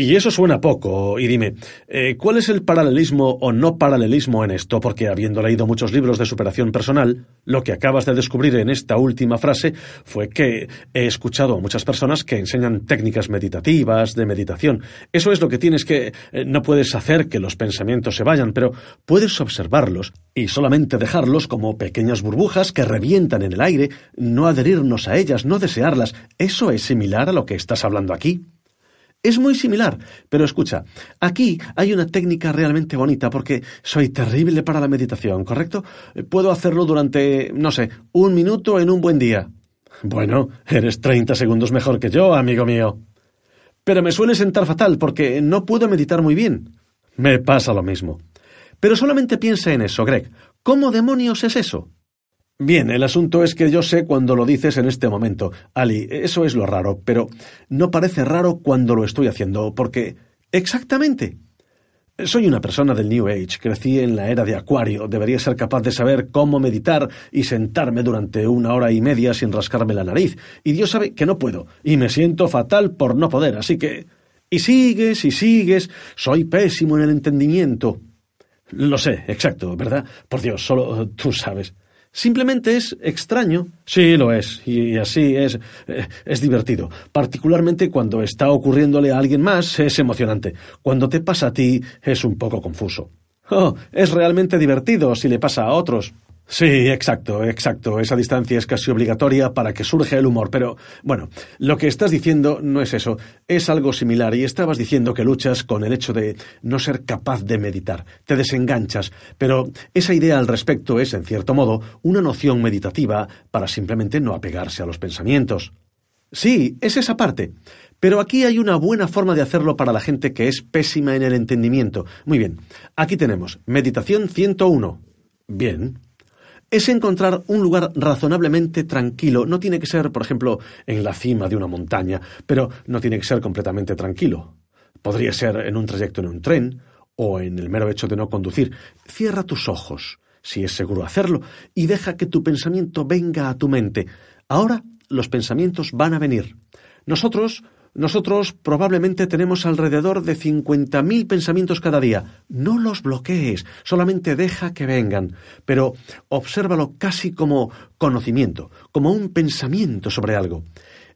Y eso suena poco. Y dime, eh, ¿cuál es el paralelismo o no paralelismo en esto? Porque habiendo leído muchos libros de superación personal, lo que acabas de descubrir en esta última frase fue que he escuchado a muchas personas que enseñan técnicas meditativas, de meditación. Eso es lo que tienes que... Eh, no puedes hacer que los pensamientos se vayan, pero puedes observarlos y solamente dejarlos como pequeñas burbujas que revientan en el aire, no adherirnos a ellas, no desearlas. ¿Eso es similar a lo que estás hablando aquí? Es muy similar, pero escucha, aquí hay una técnica realmente bonita porque soy terrible para la meditación, ¿correcto? Puedo hacerlo durante, no sé, un minuto en un buen día. Bueno, eres treinta segundos mejor que yo, amigo mío. Pero me suele sentar fatal porque no puedo meditar muy bien. Me pasa lo mismo. Pero solamente piensa en eso, Greg. ¿Cómo demonios es eso? Bien, el asunto es que yo sé cuando lo dices en este momento. Ali, eso es lo raro, pero no parece raro cuando lo estoy haciendo, porque... Exactamente. Soy una persona del New Age, crecí en la era de Acuario, debería ser capaz de saber cómo meditar y sentarme durante una hora y media sin rascarme la nariz, y Dios sabe que no puedo, y me siento fatal por no poder, así que... Y sigues y sigues, soy pésimo en el entendimiento. Lo sé, exacto, ¿verdad? Por Dios, solo tú sabes. Simplemente es extraño. Sí, lo es. Y así es. Eh, es divertido. Particularmente cuando está ocurriéndole a alguien más, es emocionante. Cuando te pasa a ti, es un poco confuso. Oh, es realmente divertido si le pasa a otros. Sí, exacto, exacto. Esa distancia es casi obligatoria para que surja el humor. Pero, bueno, lo que estás diciendo no es eso. Es algo similar. Y estabas diciendo que luchas con el hecho de no ser capaz de meditar. Te desenganchas. Pero esa idea al respecto es, en cierto modo, una noción meditativa para simplemente no apegarse a los pensamientos. Sí, es esa parte. Pero aquí hay una buena forma de hacerlo para la gente que es pésima en el entendimiento. Muy bien. Aquí tenemos Meditación 101. Bien es encontrar un lugar razonablemente tranquilo. No tiene que ser, por ejemplo, en la cima de una montaña, pero no tiene que ser completamente tranquilo. Podría ser en un trayecto en un tren o en el mero hecho de no conducir. Cierra tus ojos, si es seguro hacerlo, y deja que tu pensamiento venga a tu mente. Ahora los pensamientos van a venir. Nosotros nosotros probablemente tenemos alrededor de 50.000 pensamientos cada día. No los bloquees, solamente deja que vengan, pero obsérvalo casi como conocimiento, como un pensamiento sobre algo.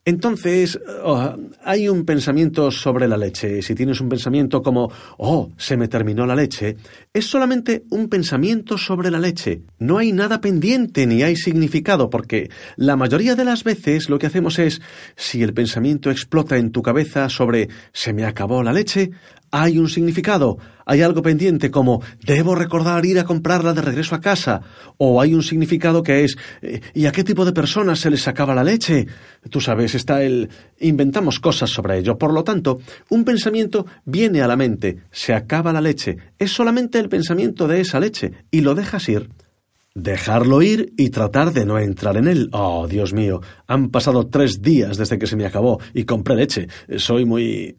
Entonces, oh, hay un pensamiento sobre la leche. Si tienes un pensamiento como, oh, se me terminó la leche, es solamente un pensamiento sobre la leche. No hay nada pendiente ni hay significado, porque la mayoría de las veces lo que hacemos es, si el pensamiento explota en tu cabeza sobre se me acabó la leche, hay un significado, hay algo pendiente como debo recordar ir a comprarla de regreso a casa, o hay un significado que es eh, ¿y a qué tipo de personas se les acaba la leche? Tú sabes, está el inventamos cosas sobre ello. Por lo tanto, un pensamiento viene a la mente, se acaba la leche, es solamente el pensamiento de esa leche y lo dejas ir. Dejarlo ir y tratar de no entrar en él. Oh, Dios mío, han pasado tres días desde que se me acabó y compré leche. Soy muy...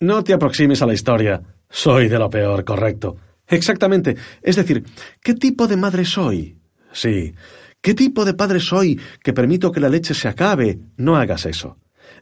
No te aproximes a la historia. Soy de lo peor, correcto. Exactamente. Es decir, ¿qué tipo de madre soy? Sí. ¿Qué tipo de padre soy que permito que la leche se acabe? No hagas eso.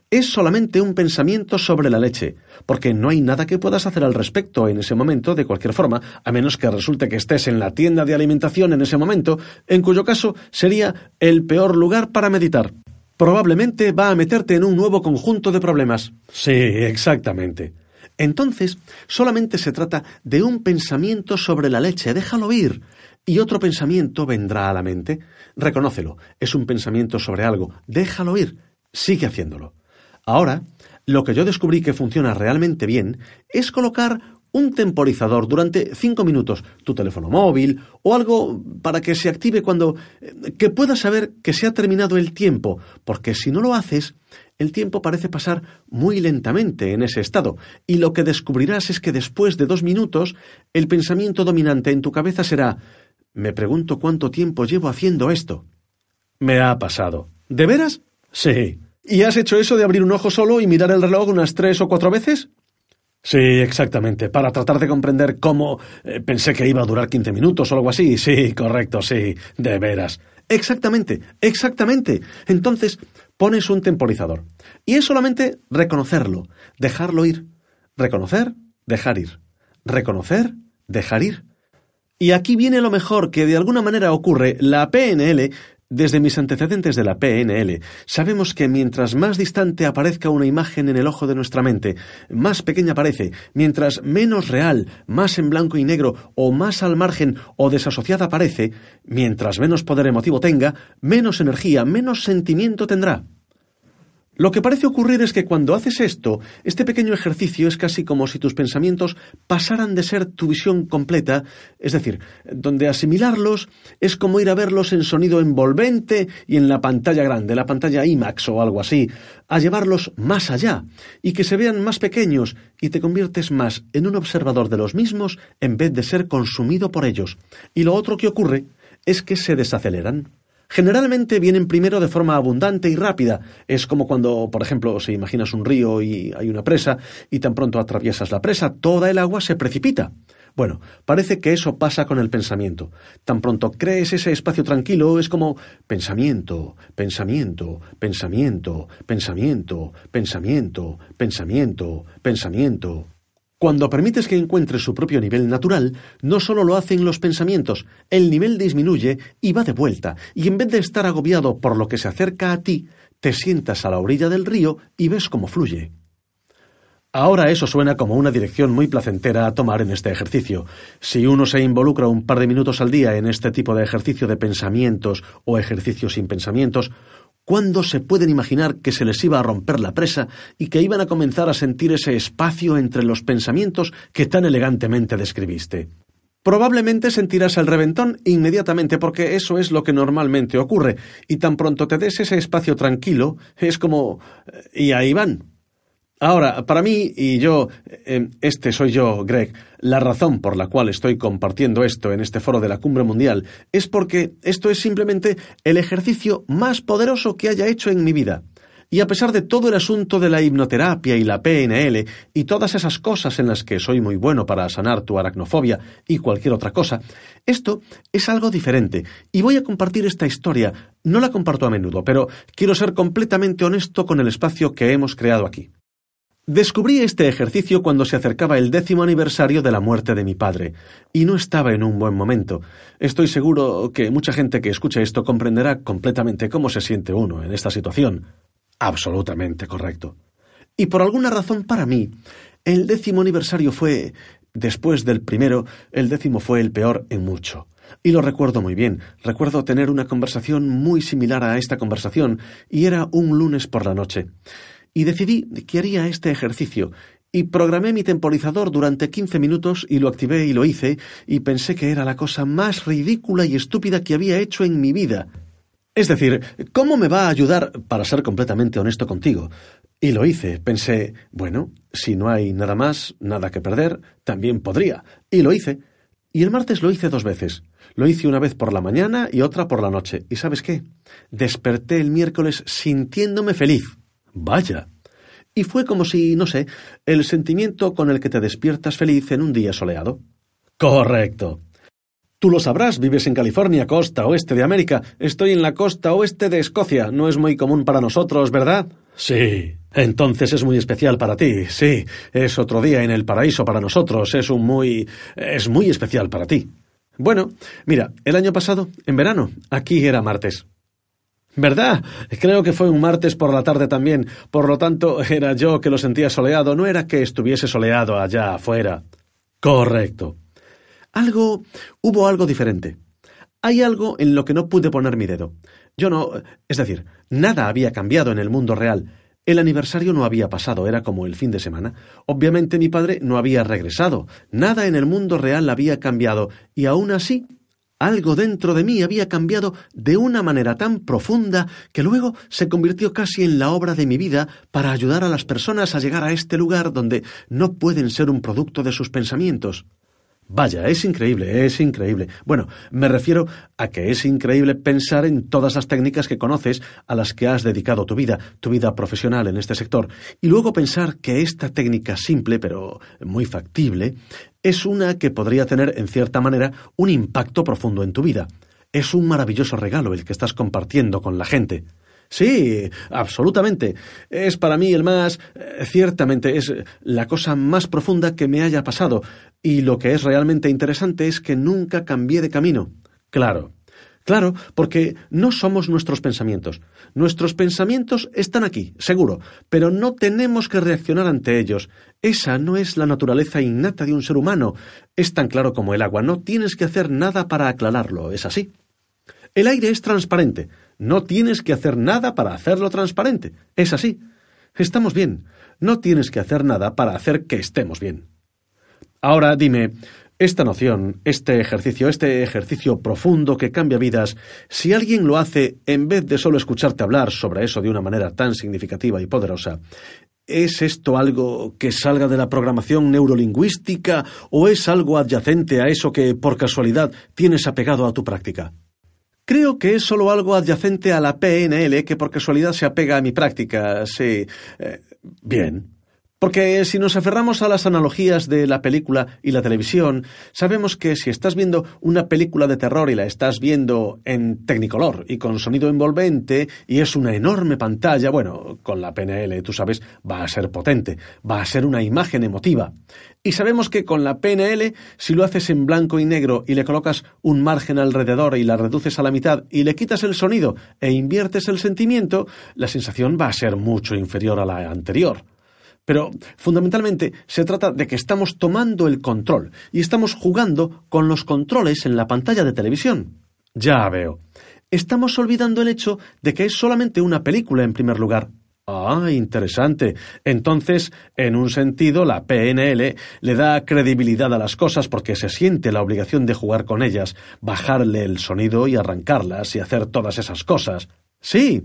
Es solamente un pensamiento sobre la leche, porque no hay nada que puedas hacer al respecto en ese momento, de cualquier forma, a menos que resulte que estés en la tienda de alimentación en ese momento, en cuyo caso sería el peor lugar para meditar. Probablemente va a meterte en un nuevo conjunto de problemas. Sí, exactamente. Entonces, solamente se trata de un pensamiento sobre la leche, déjalo ir. Y otro pensamiento vendrá a la mente. Reconócelo, es un pensamiento sobre algo, déjalo ir, sigue haciéndolo. Ahora, lo que yo descubrí que funciona realmente bien es colocar un temporizador durante cinco minutos, tu teléfono móvil o algo para que se active cuando... Eh, que puedas saber que se ha terminado el tiempo, porque si no lo haces, el tiempo parece pasar muy lentamente en ese estado, y lo que descubrirás es que después de dos minutos, el pensamiento dominante en tu cabeza será me pregunto cuánto tiempo llevo haciendo esto. Me ha pasado. ¿De veras? Sí. ¿Y has hecho eso de abrir un ojo solo y mirar el reloj unas tres o cuatro veces? Sí, exactamente, para tratar de comprender cómo eh, pensé que iba a durar quince minutos o algo así. Sí, correcto, sí, de veras. Exactamente, exactamente. Entonces, pones un temporizador. Y es solamente reconocerlo, dejarlo ir. Reconocer, dejar ir. Reconocer, dejar ir. Y aquí viene lo mejor que de alguna manera ocurre. La PNL desde mis antecedentes de la PNL, sabemos que mientras más distante aparezca una imagen en el ojo de nuestra mente, más pequeña parece, mientras menos real, más en blanco y negro o más al margen o desasociada parece, mientras menos poder emotivo tenga, menos energía, menos sentimiento tendrá. Lo que parece ocurrir es que cuando haces esto, este pequeño ejercicio es casi como si tus pensamientos pasaran de ser tu visión completa, es decir, donde asimilarlos es como ir a verlos en sonido envolvente y en la pantalla grande, la pantalla IMAX o algo así, a llevarlos más allá y que se vean más pequeños y te conviertes más en un observador de los mismos en vez de ser consumido por ellos. Y lo otro que ocurre es que se desaceleran. Generalmente vienen primero de forma abundante y rápida. Es como cuando, por ejemplo, si imaginas un río y hay una presa y tan pronto atraviesas la presa, toda el agua se precipita. Bueno, parece que eso pasa con el pensamiento. Tan pronto crees ese espacio tranquilo, es como pensamiento, pensamiento, pensamiento, pensamiento, pensamiento, pensamiento, pensamiento, cuando permites que encuentre su propio nivel natural, no solo lo hacen los pensamientos, el nivel disminuye y va de vuelta, y en vez de estar agobiado por lo que se acerca a ti, te sientas a la orilla del río y ves cómo fluye. Ahora eso suena como una dirección muy placentera a tomar en este ejercicio. Si uno se involucra un par de minutos al día en este tipo de ejercicio de pensamientos o ejercicio sin pensamientos, ¿Cuándo se pueden imaginar que se les iba a romper la presa y que iban a comenzar a sentir ese espacio entre los pensamientos que tan elegantemente describiste? Probablemente sentirás el reventón inmediatamente porque eso es lo que normalmente ocurre, y tan pronto te des ese espacio tranquilo, es como... y ahí van, Ahora, para mí y yo, eh, este soy yo, Greg, la razón por la cual estoy compartiendo esto en este foro de la Cumbre Mundial es porque esto es simplemente el ejercicio más poderoso que haya hecho en mi vida. Y a pesar de todo el asunto de la hipnoterapia y la PNL y todas esas cosas en las que soy muy bueno para sanar tu aracnofobia y cualquier otra cosa, esto es algo diferente y voy a compartir esta historia. No la comparto a menudo, pero quiero ser completamente honesto con el espacio que hemos creado aquí. Descubrí este ejercicio cuando se acercaba el décimo aniversario de la muerte de mi padre, y no estaba en un buen momento. Estoy seguro que mucha gente que escuche esto comprenderá completamente cómo se siente uno en esta situación. Absolutamente correcto. Y por alguna razón para mí, el décimo aniversario fue, después del primero, el décimo fue el peor en mucho. Y lo recuerdo muy bien. Recuerdo tener una conversación muy similar a esta conversación, y era un lunes por la noche y decidí que haría este ejercicio y programé mi temporizador durante 15 minutos y lo activé y lo hice y pensé que era la cosa más ridícula y estúpida que había hecho en mi vida. Es decir, ¿cómo me va a ayudar para ser completamente honesto contigo? Y lo hice. Pensé, bueno, si no hay nada más, nada que perder, también podría. Y lo hice. Y el martes lo hice dos veces. Lo hice una vez por la mañana y otra por la noche. ¿Y sabes qué? Desperté el miércoles sintiéndome feliz. Vaya. Y fue como si, no sé, el sentimiento con el que te despiertas feliz en un día soleado. Correcto. Tú lo sabrás, vives en California, costa oeste de América. Estoy en la costa oeste de Escocia. No es muy común para nosotros, ¿verdad? Sí. Entonces es muy especial para ti, sí. Es otro día en el paraíso para nosotros. Es un muy. es muy especial para ti. Bueno, mira, el año pasado, en verano, aquí era martes. ¿Verdad? Creo que fue un martes por la tarde también. Por lo tanto, era yo que lo sentía soleado, no era que estuviese soleado allá afuera. Correcto. Algo. hubo algo diferente. Hay algo en lo que no pude poner mi dedo. Yo no. es decir, nada había cambiado en el mundo real. El aniversario no había pasado, era como el fin de semana. Obviamente mi padre no había regresado. Nada en el mundo real había cambiado. Y aún así, algo dentro de mí había cambiado de una manera tan profunda que luego se convirtió casi en la obra de mi vida para ayudar a las personas a llegar a este lugar donde no pueden ser un producto de sus pensamientos. Vaya, es increíble, es increíble. Bueno, me refiero a que es increíble pensar en todas las técnicas que conoces a las que has dedicado tu vida, tu vida profesional en este sector, y luego pensar que esta técnica simple, pero muy factible, es una que podría tener, en cierta manera, un impacto profundo en tu vida. Es un maravilloso regalo el que estás compartiendo con la gente. Sí, absolutamente. Es para mí el más... Eh, ciertamente es la cosa más profunda que me haya pasado. Y lo que es realmente interesante es que nunca cambié de camino. Claro. Claro, porque no somos nuestros pensamientos. Nuestros pensamientos están aquí, seguro, pero no tenemos que reaccionar ante ellos. Esa no es la naturaleza innata de un ser humano. Es tan claro como el agua. No tienes que hacer nada para aclararlo. ¿Es así? El aire es transparente. No tienes que hacer nada para hacerlo transparente. Es así. Estamos bien. No tienes que hacer nada para hacer que estemos bien. Ahora dime, esta noción, este ejercicio, este ejercicio profundo que cambia vidas, si alguien lo hace en vez de solo escucharte hablar sobre eso de una manera tan significativa y poderosa, ¿es esto algo que salga de la programación neurolingüística o es algo adyacente a eso que por casualidad tienes apegado a tu práctica? Creo que es solo algo adyacente a la PNL que por casualidad se apega a mi práctica. Sí. Eh, bien. Porque si nos aferramos a las analogías de la película y la televisión, sabemos que si estás viendo una película de terror y la estás viendo en tecnicolor y con sonido envolvente y es una enorme pantalla, bueno, con la PNL, tú sabes, va a ser potente, va a ser una imagen emotiva. Y sabemos que con la PNL, si lo haces en blanco y negro y le colocas un margen alrededor y la reduces a la mitad y le quitas el sonido e inviertes el sentimiento, la sensación va a ser mucho inferior a la anterior. Pero fundamentalmente se trata de que estamos tomando el control y estamos jugando con los controles en la pantalla de televisión. Ya veo. Estamos olvidando el hecho de que es solamente una película en primer lugar. Ah, interesante. Entonces, en un sentido, la PNL le da credibilidad a las cosas porque se siente la obligación de jugar con ellas, bajarle el sonido y arrancarlas y hacer todas esas cosas. Sí,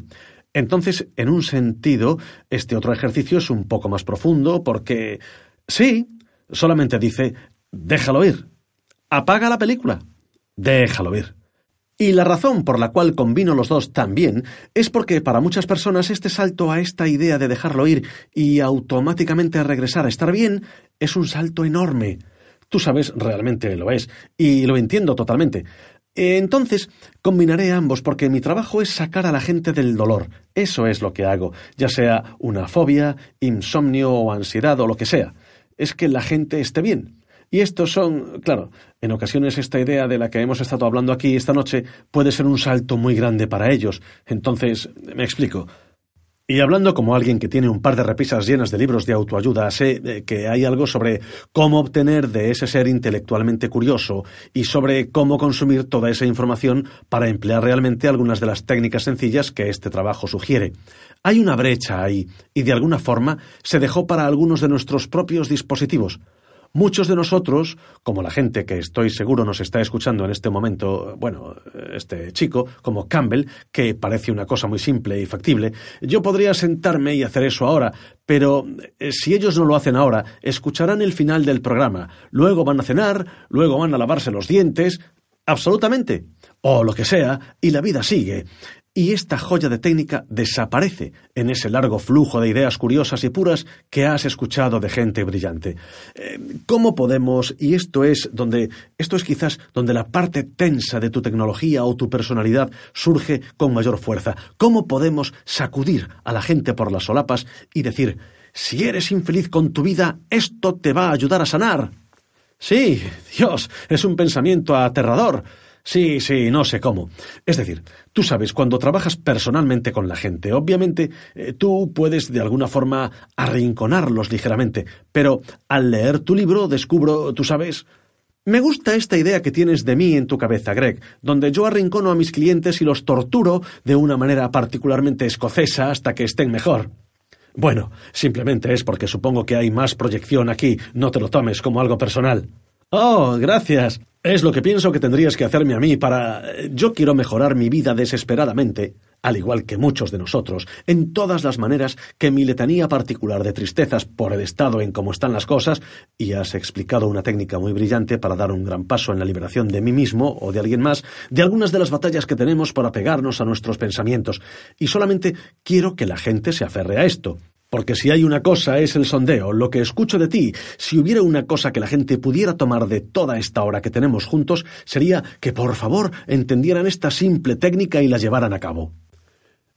entonces, en un sentido, este otro ejercicio es un poco más profundo porque, sí, solamente dice, déjalo ir. Apaga la película. Déjalo ir. Y la razón por la cual combino los dos también es porque para muchas personas este salto a esta idea de dejarlo ir y automáticamente regresar a estar bien es un salto enorme. Tú sabes, realmente lo es, y lo entiendo totalmente. Entonces, combinaré ambos porque mi trabajo es sacar a la gente del dolor. Eso es lo que hago, ya sea una fobia, insomnio o ansiedad o lo que sea. Es que la gente esté bien. Y estos son, claro, en ocasiones esta idea de la que hemos estado hablando aquí esta noche puede ser un salto muy grande para ellos. Entonces, me explico. Y hablando como alguien que tiene un par de repisas llenas de libros de autoayuda, sé eh, que hay algo sobre cómo obtener de ese ser intelectualmente curioso y sobre cómo consumir toda esa información para emplear realmente algunas de las técnicas sencillas que este trabajo sugiere. Hay una brecha ahí, y de alguna forma se dejó para algunos de nuestros propios dispositivos. Muchos de nosotros, como la gente que estoy seguro nos está escuchando en este momento, bueno, este chico, como Campbell, que parece una cosa muy simple y factible, yo podría sentarme y hacer eso ahora, pero eh, si ellos no lo hacen ahora, escucharán el final del programa, luego van a cenar, luego van a lavarse los dientes, absolutamente, o lo que sea, y la vida sigue. Y esta joya de técnica desaparece en ese largo flujo de ideas curiosas y puras que has escuchado de gente brillante. Eh, ¿Cómo podemos, y esto es donde, esto es quizás donde la parte tensa de tu tecnología o tu personalidad surge con mayor fuerza, cómo podemos sacudir a la gente por las solapas y decir, si eres infeliz con tu vida, esto te va a ayudar a sanar? Sí, Dios, es un pensamiento aterrador. Sí, sí, no sé cómo. Es decir, tú sabes, cuando trabajas personalmente con la gente, obviamente eh, tú puedes de alguna forma arrinconarlos ligeramente, pero al leer tu libro descubro, tú sabes, me gusta esta idea que tienes de mí en tu cabeza, Greg, donde yo arrincono a mis clientes y los torturo de una manera particularmente escocesa hasta que estén mejor. Bueno, simplemente es porque supongo que hay más proyección aquí, no te lo tomes como algo personal. Oh, gracias. Es lo que pienso que tendrías que hacerme a mí para... Yo quiero mejorar mi vida desesperadamente, al igual que muchos de nosotros, en todas las maneras que mi letanía particular de tristezas por el estado en cómo están las cosas, y has explicado una técnica muy brillante para dar un gran paso en la liberación de mí mismo o de alguien más, de algunas de las batallas que tenemos por apegarnos a nuestros pensamientos, y solamente quiero que la gente se aferre a esto. Porque si hay una cosa es el sondeo, lo que escucho de ti, si hubiera una cosa que la gente pudiera tomar de toda esta hora que tenemos juntos, sería que por favor entendieran esta simple técnica y la llevaran a cabo.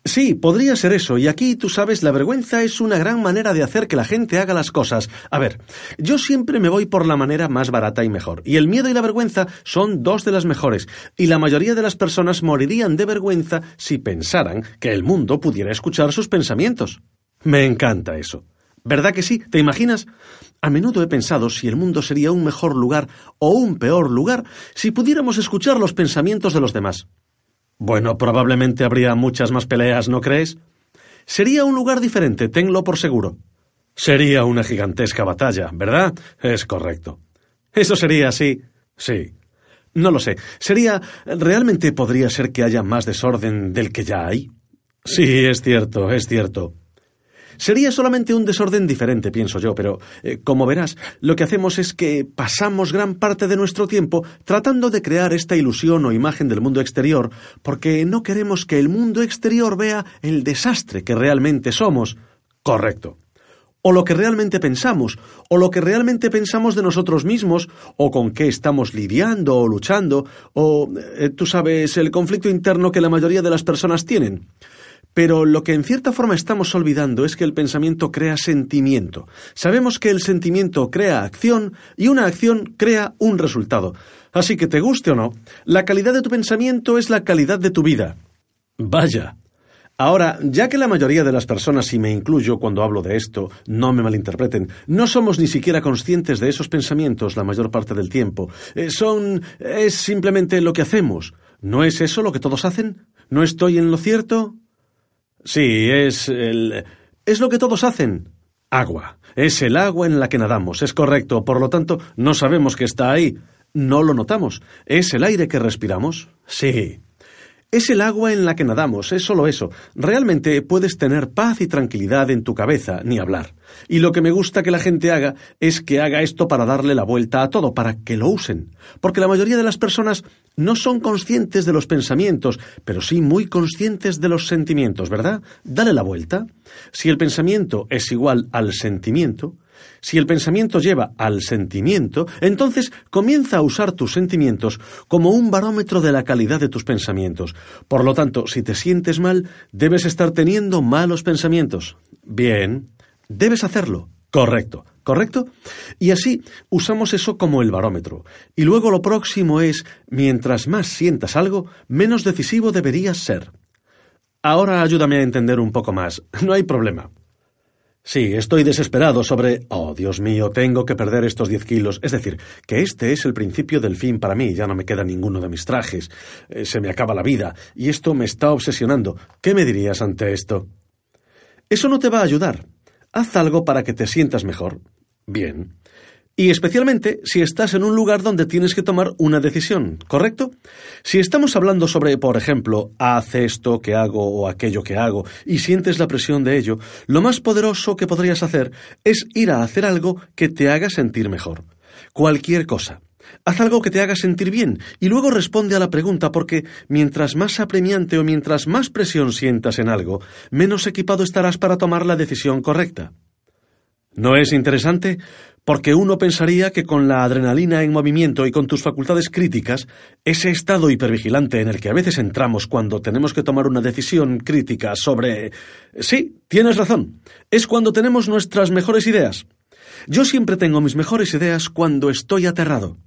Sí, podría ser eso, y aquí, tú sabes, la vergüenza es una gran manera de hacer que la gente haga las cosas. A ver, yo siempre me voy por la manera más barata y mejor, y el miedo y la vergüenza son dos de las mejores, y la mayoría de las personas morirían de vergüenza si pensaran que el mundo pudiera escuchar sus pensamientos. Me encanta eso. ¿Verdad que sí? ¿Te imaginas? A menudo he pensado si el mundo sería un mejor lugar o un peor lugar si pudiéramos escuchar los pensamientos de los demás. Bueno, probablemente habría muchas más peleas, ¿no crees? Sería un lugar diferente, tenlo por seguro. Sería una gigantesca batalla, ¿verdad? Es correcto. Eso sería así. Sí. No lo sé. Sería. ¿Realmente podría ser que haya más desorden del que ya hay? Sí, es cierto, es cierto. Sería solamente un desorden diferente, pienso yo, pero eh, como verás, lo que hacemos es que pasamos gran parte de nuestro tiempo tratando de crear esta ilusión o imagen del mundo exterior, porque no queremos que el mundo exterior vea el desastre que realmente somos. Correcto. O lo que realmente pensamos, o lo que realmente pensamos de nosotros mismos, o con qué estamos lidiando o luchando, o, eh, tú sabes, el conflicto interno que la mayoría de las personas tienen. Pero lo que en cierta forma estamos olvidando es que el pensamiento crea sentimiento. Sabemos que el sentimiento crea acción y una acción crea un resultado. Así que te guste o no, la calidad de tu pensamiento es la calidad de tu vida. Vaya. Ahora, ya que la mayoría de las personas, y me incluyo cuando hablo de esto, no me malinterpreten, no somos ni siquiera conscientes de esos pensamientos la mayor parte del tiempo. Eh, son... es simplemente lo que hacemos. ¿No es eso lo que todos hacen? ¿No estoy en lo cierto? Sí, es el... es lo que todos hacen. Agua. Es el agua en la que nadamos, es correcto. Por lo tanto, no sabemos que está ahí. No lo notamos. ¿Es el aire que respiramos? Sí. Es el agua en la que nadamos, es solo eso. Realmente puedes tener paz y tranquilidad en tu cabeza, ni hablar. Y lo que me gusta que la gente haga es que haga esto para darle la vuelta a todo, para que lo usen. Porque la mayoría de las personas no son conscientes de los pensamientos, pero sí muy conscientes de los sentimientos, ¿verdad? Dale la vuelta. Si el pensamiento es igual al sentimiento, si el pensamiento lleva al sentimiento, entonces comienza a usar tus sentimientos como un barómetro de la calidad de tus pensamientos. Por lo tanto, si te sientes mal, debes estar teniendo malos pensamientos. Bien, debes hacerlo. Correcto. ¿Correcto? Y así usamos eso como el barómetro. Y luego lo próximo es, mientras más sientas algo, menos decisivo deberías ser. Ahora ayúdame a entender un poco más. No hay problema. Sí, estoy desesperado sobre... Oh, Dios mío, tengo que perder estos diez kilos. Es decir, que este es el principio del fin para mí. Ya no me queda ninguno de mis trajes. Eh, se me acaba la vida. Y esto me está obsesionando. ¿Qué me dirías ante esto? Eso no te va a ayudar. Haz algo para que te sientas mejor. Bien. Y especialmente si estás en un lugar donde tienes que tomar una decisión, ¿correcto? Si estamos hablando sobre, por ejemplo, haz esto que hago o aquello que hago y sientes la presión de ello, lo más poderoso que podrías hacer es ir a hacer algo que te haga sentir mejor. Cualquier cosa. Haz algo que te haga sentir bien y luego responde a la pregunta porque mientras más apremiante o mientras más presión sientas en algo, menos equipado estarás para tomar la decisión correcta. ¿No es interesante? Porque uno pensaría que con la adrenalina en movimiento y con tus facultades críticas, ese estado hipervigilante en el que a veces entramos cuando tenemos que tomar una decisión crítica sobre... Sí, tienes razón. Es cuando tenemos nuestras mejores ideas. Yo siempre tengo mis mejores ideas cuando estoy aterrado.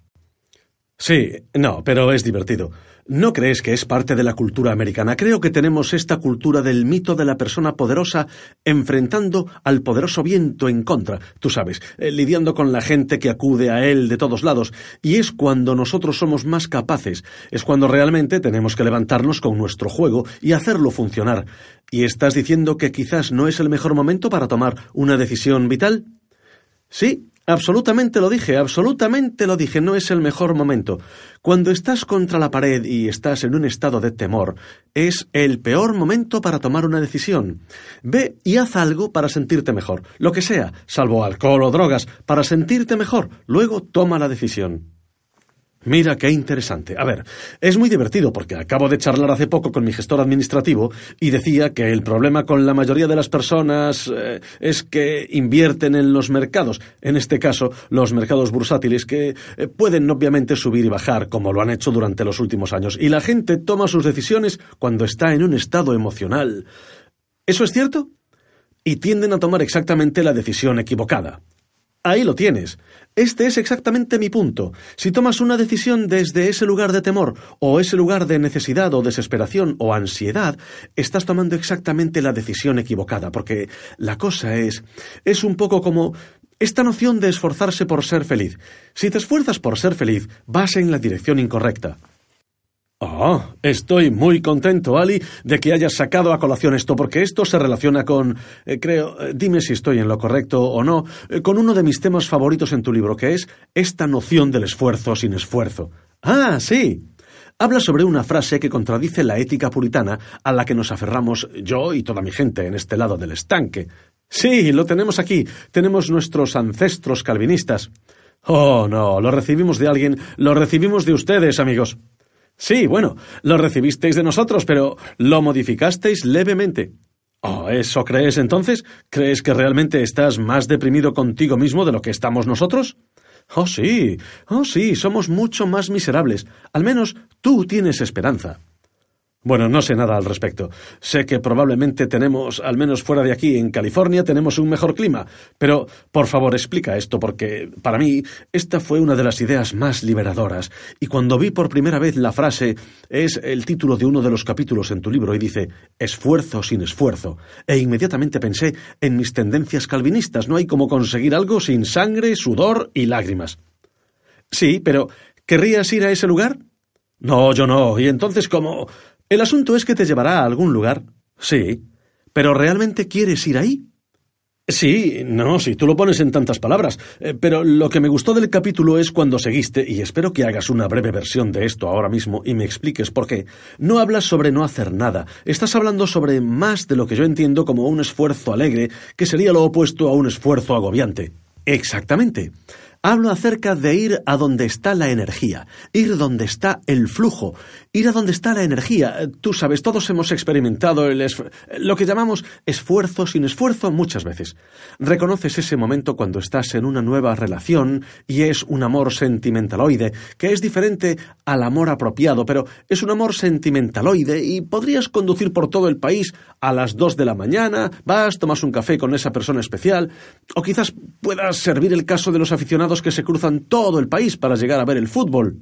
Sí, no, pero es divertido. ¿No crees que es parte de la cultura americana? Creo que tenemos esta cultura del mito de la persona poderosa enfrentando al poderoso viento en contra, tú sabes, eh, lidiando con la gente que acude a él de todos lados, y es cuando nosotros somos más capaces, es cuando realmente tenemos que levantarnos con nuestro juego y hacerlo funcionar. ¿Y estás diciendo que quizás no es el mejor momento para tomar una decisión vital? Sí, Absolutamente lo dije, absolutamente lo dije, no es el mejor momento. Cuando estás contra la pared y estás en un estado de temor, es el peor momento para tomar una decisión. Ve y haz algo para sentirte mejor, lo que sea, salvo alcohol o drogas, para sentirte mejor, luego toma la decisión. Mira qué interesante. A ver, es muy divertido porque acabo de charlar hace poco con mi gestor administrativo y decía que el problema con la mayoría de las personas eh, es que invierten en los mercados, en este caso los mercados bursátiles, que eh, pueden obviamente subir y bajar como lo han hecho durante los últimos años. Y la gente toma sus decisiones cuando está en un estado emocional. ¿Eso es cierto? Y tienden a tomar exactamente la decisión equivocada. Ahí lo tienes. Este es exactamente mi punto. Si tomas una decisión desde ese lugar de temor, o ese lugar de necesidad o desesperación o ansiedad, estás tomando exactamente la decisión equivocada, porque la cosa es, es un poco como esta noción de esforzarse por ser feliz. Si te esfuerzas por ser feliz, vas en la dirección incorrecta. Oh, estoy muy contento, Ali, de que hayas sacado a colación esto, porque esto se relaciona con, eh, creo, eh, dime si estoy en lo correcto o no, eh, con uno de mis temas favoritos en tu libro, que es esta noción del esfuerzo sin esfuerzo. Ah, sí. Habla sobre una frase que contradice la ética puritana a la que nos aferramos yo y toda mi gente en este lado del estanque. Sí, lo tenemos aquí. Tenemos nuestros ancestros calvinistas. Oh, no, lo recibimos de alguien, lo recibimos de ustedes, amigos. Sí, bueno, lo recibisteis de nosotros, pero lo modificasteis levemente. Oh, ¿eso crees entonces? ¿Crees que realmente estás más deprimido contigo mismo de lo que estamos nosotros? Oh, sí, oh, sí, somos mucho más miserables. Al menos tú tienes esperanza. Bueno, no sé nada al respecto. Sé que probablemente tenemos, al menos fuera de aquí, en California, tenemos un mejor clima. Pero, por favor, explica esto, porque para mí esta fue una de las ideas más liberadoras. Y cuando vi por primera vez la frase, es el título de uno de los capítulos en tu libro y dice, esfuerzo sin esfuerzo. E inmediatamente pensé en mis tendencias calvinistas. No hay como conseguir algo sin sangre, sudor y lágrimas. Sí, pero ¿querrías ir a ese lugar? No, yo no. Y entonces, ¿cómo? El asunto es que te llevará a algún lugar. Sí. ¿Pero realmente quieres ir ahí? Sí, no, si tú lo pones en tantas palabras. Eh, pero lo que me gustó del capítulo es cuando seguiste, y espero que hagas una breve versión de esto ahora mismo y me expliques por qué. No hablas sobre no hacer nada. Estás hablando sobre más de lo que yo entiendo como un esfuerzo alegre, que sería lo opuesto a un esfuerzo agobiante. Exactamente. Hablo acerca de ir a donde está la energía, ir donde está el flujo, ir a donde está la energía. Tú sabes, todos hemos experimentado el lo que llamamos esfuerzo sin esfuerzo muchas veces. Reconoces ese momento cuando estás en una nueva relación y es un amor sentimentaloide, que es diferente al amor apropiado, pero es un amor sentimentaloide y podrías conducir por todo el país a las dos de la mañana, vas, tomas un café con esa persona especial, o quizás puedas servir el caso de los aficionados que se cruzan todo el país para llegar a ver el fútbol.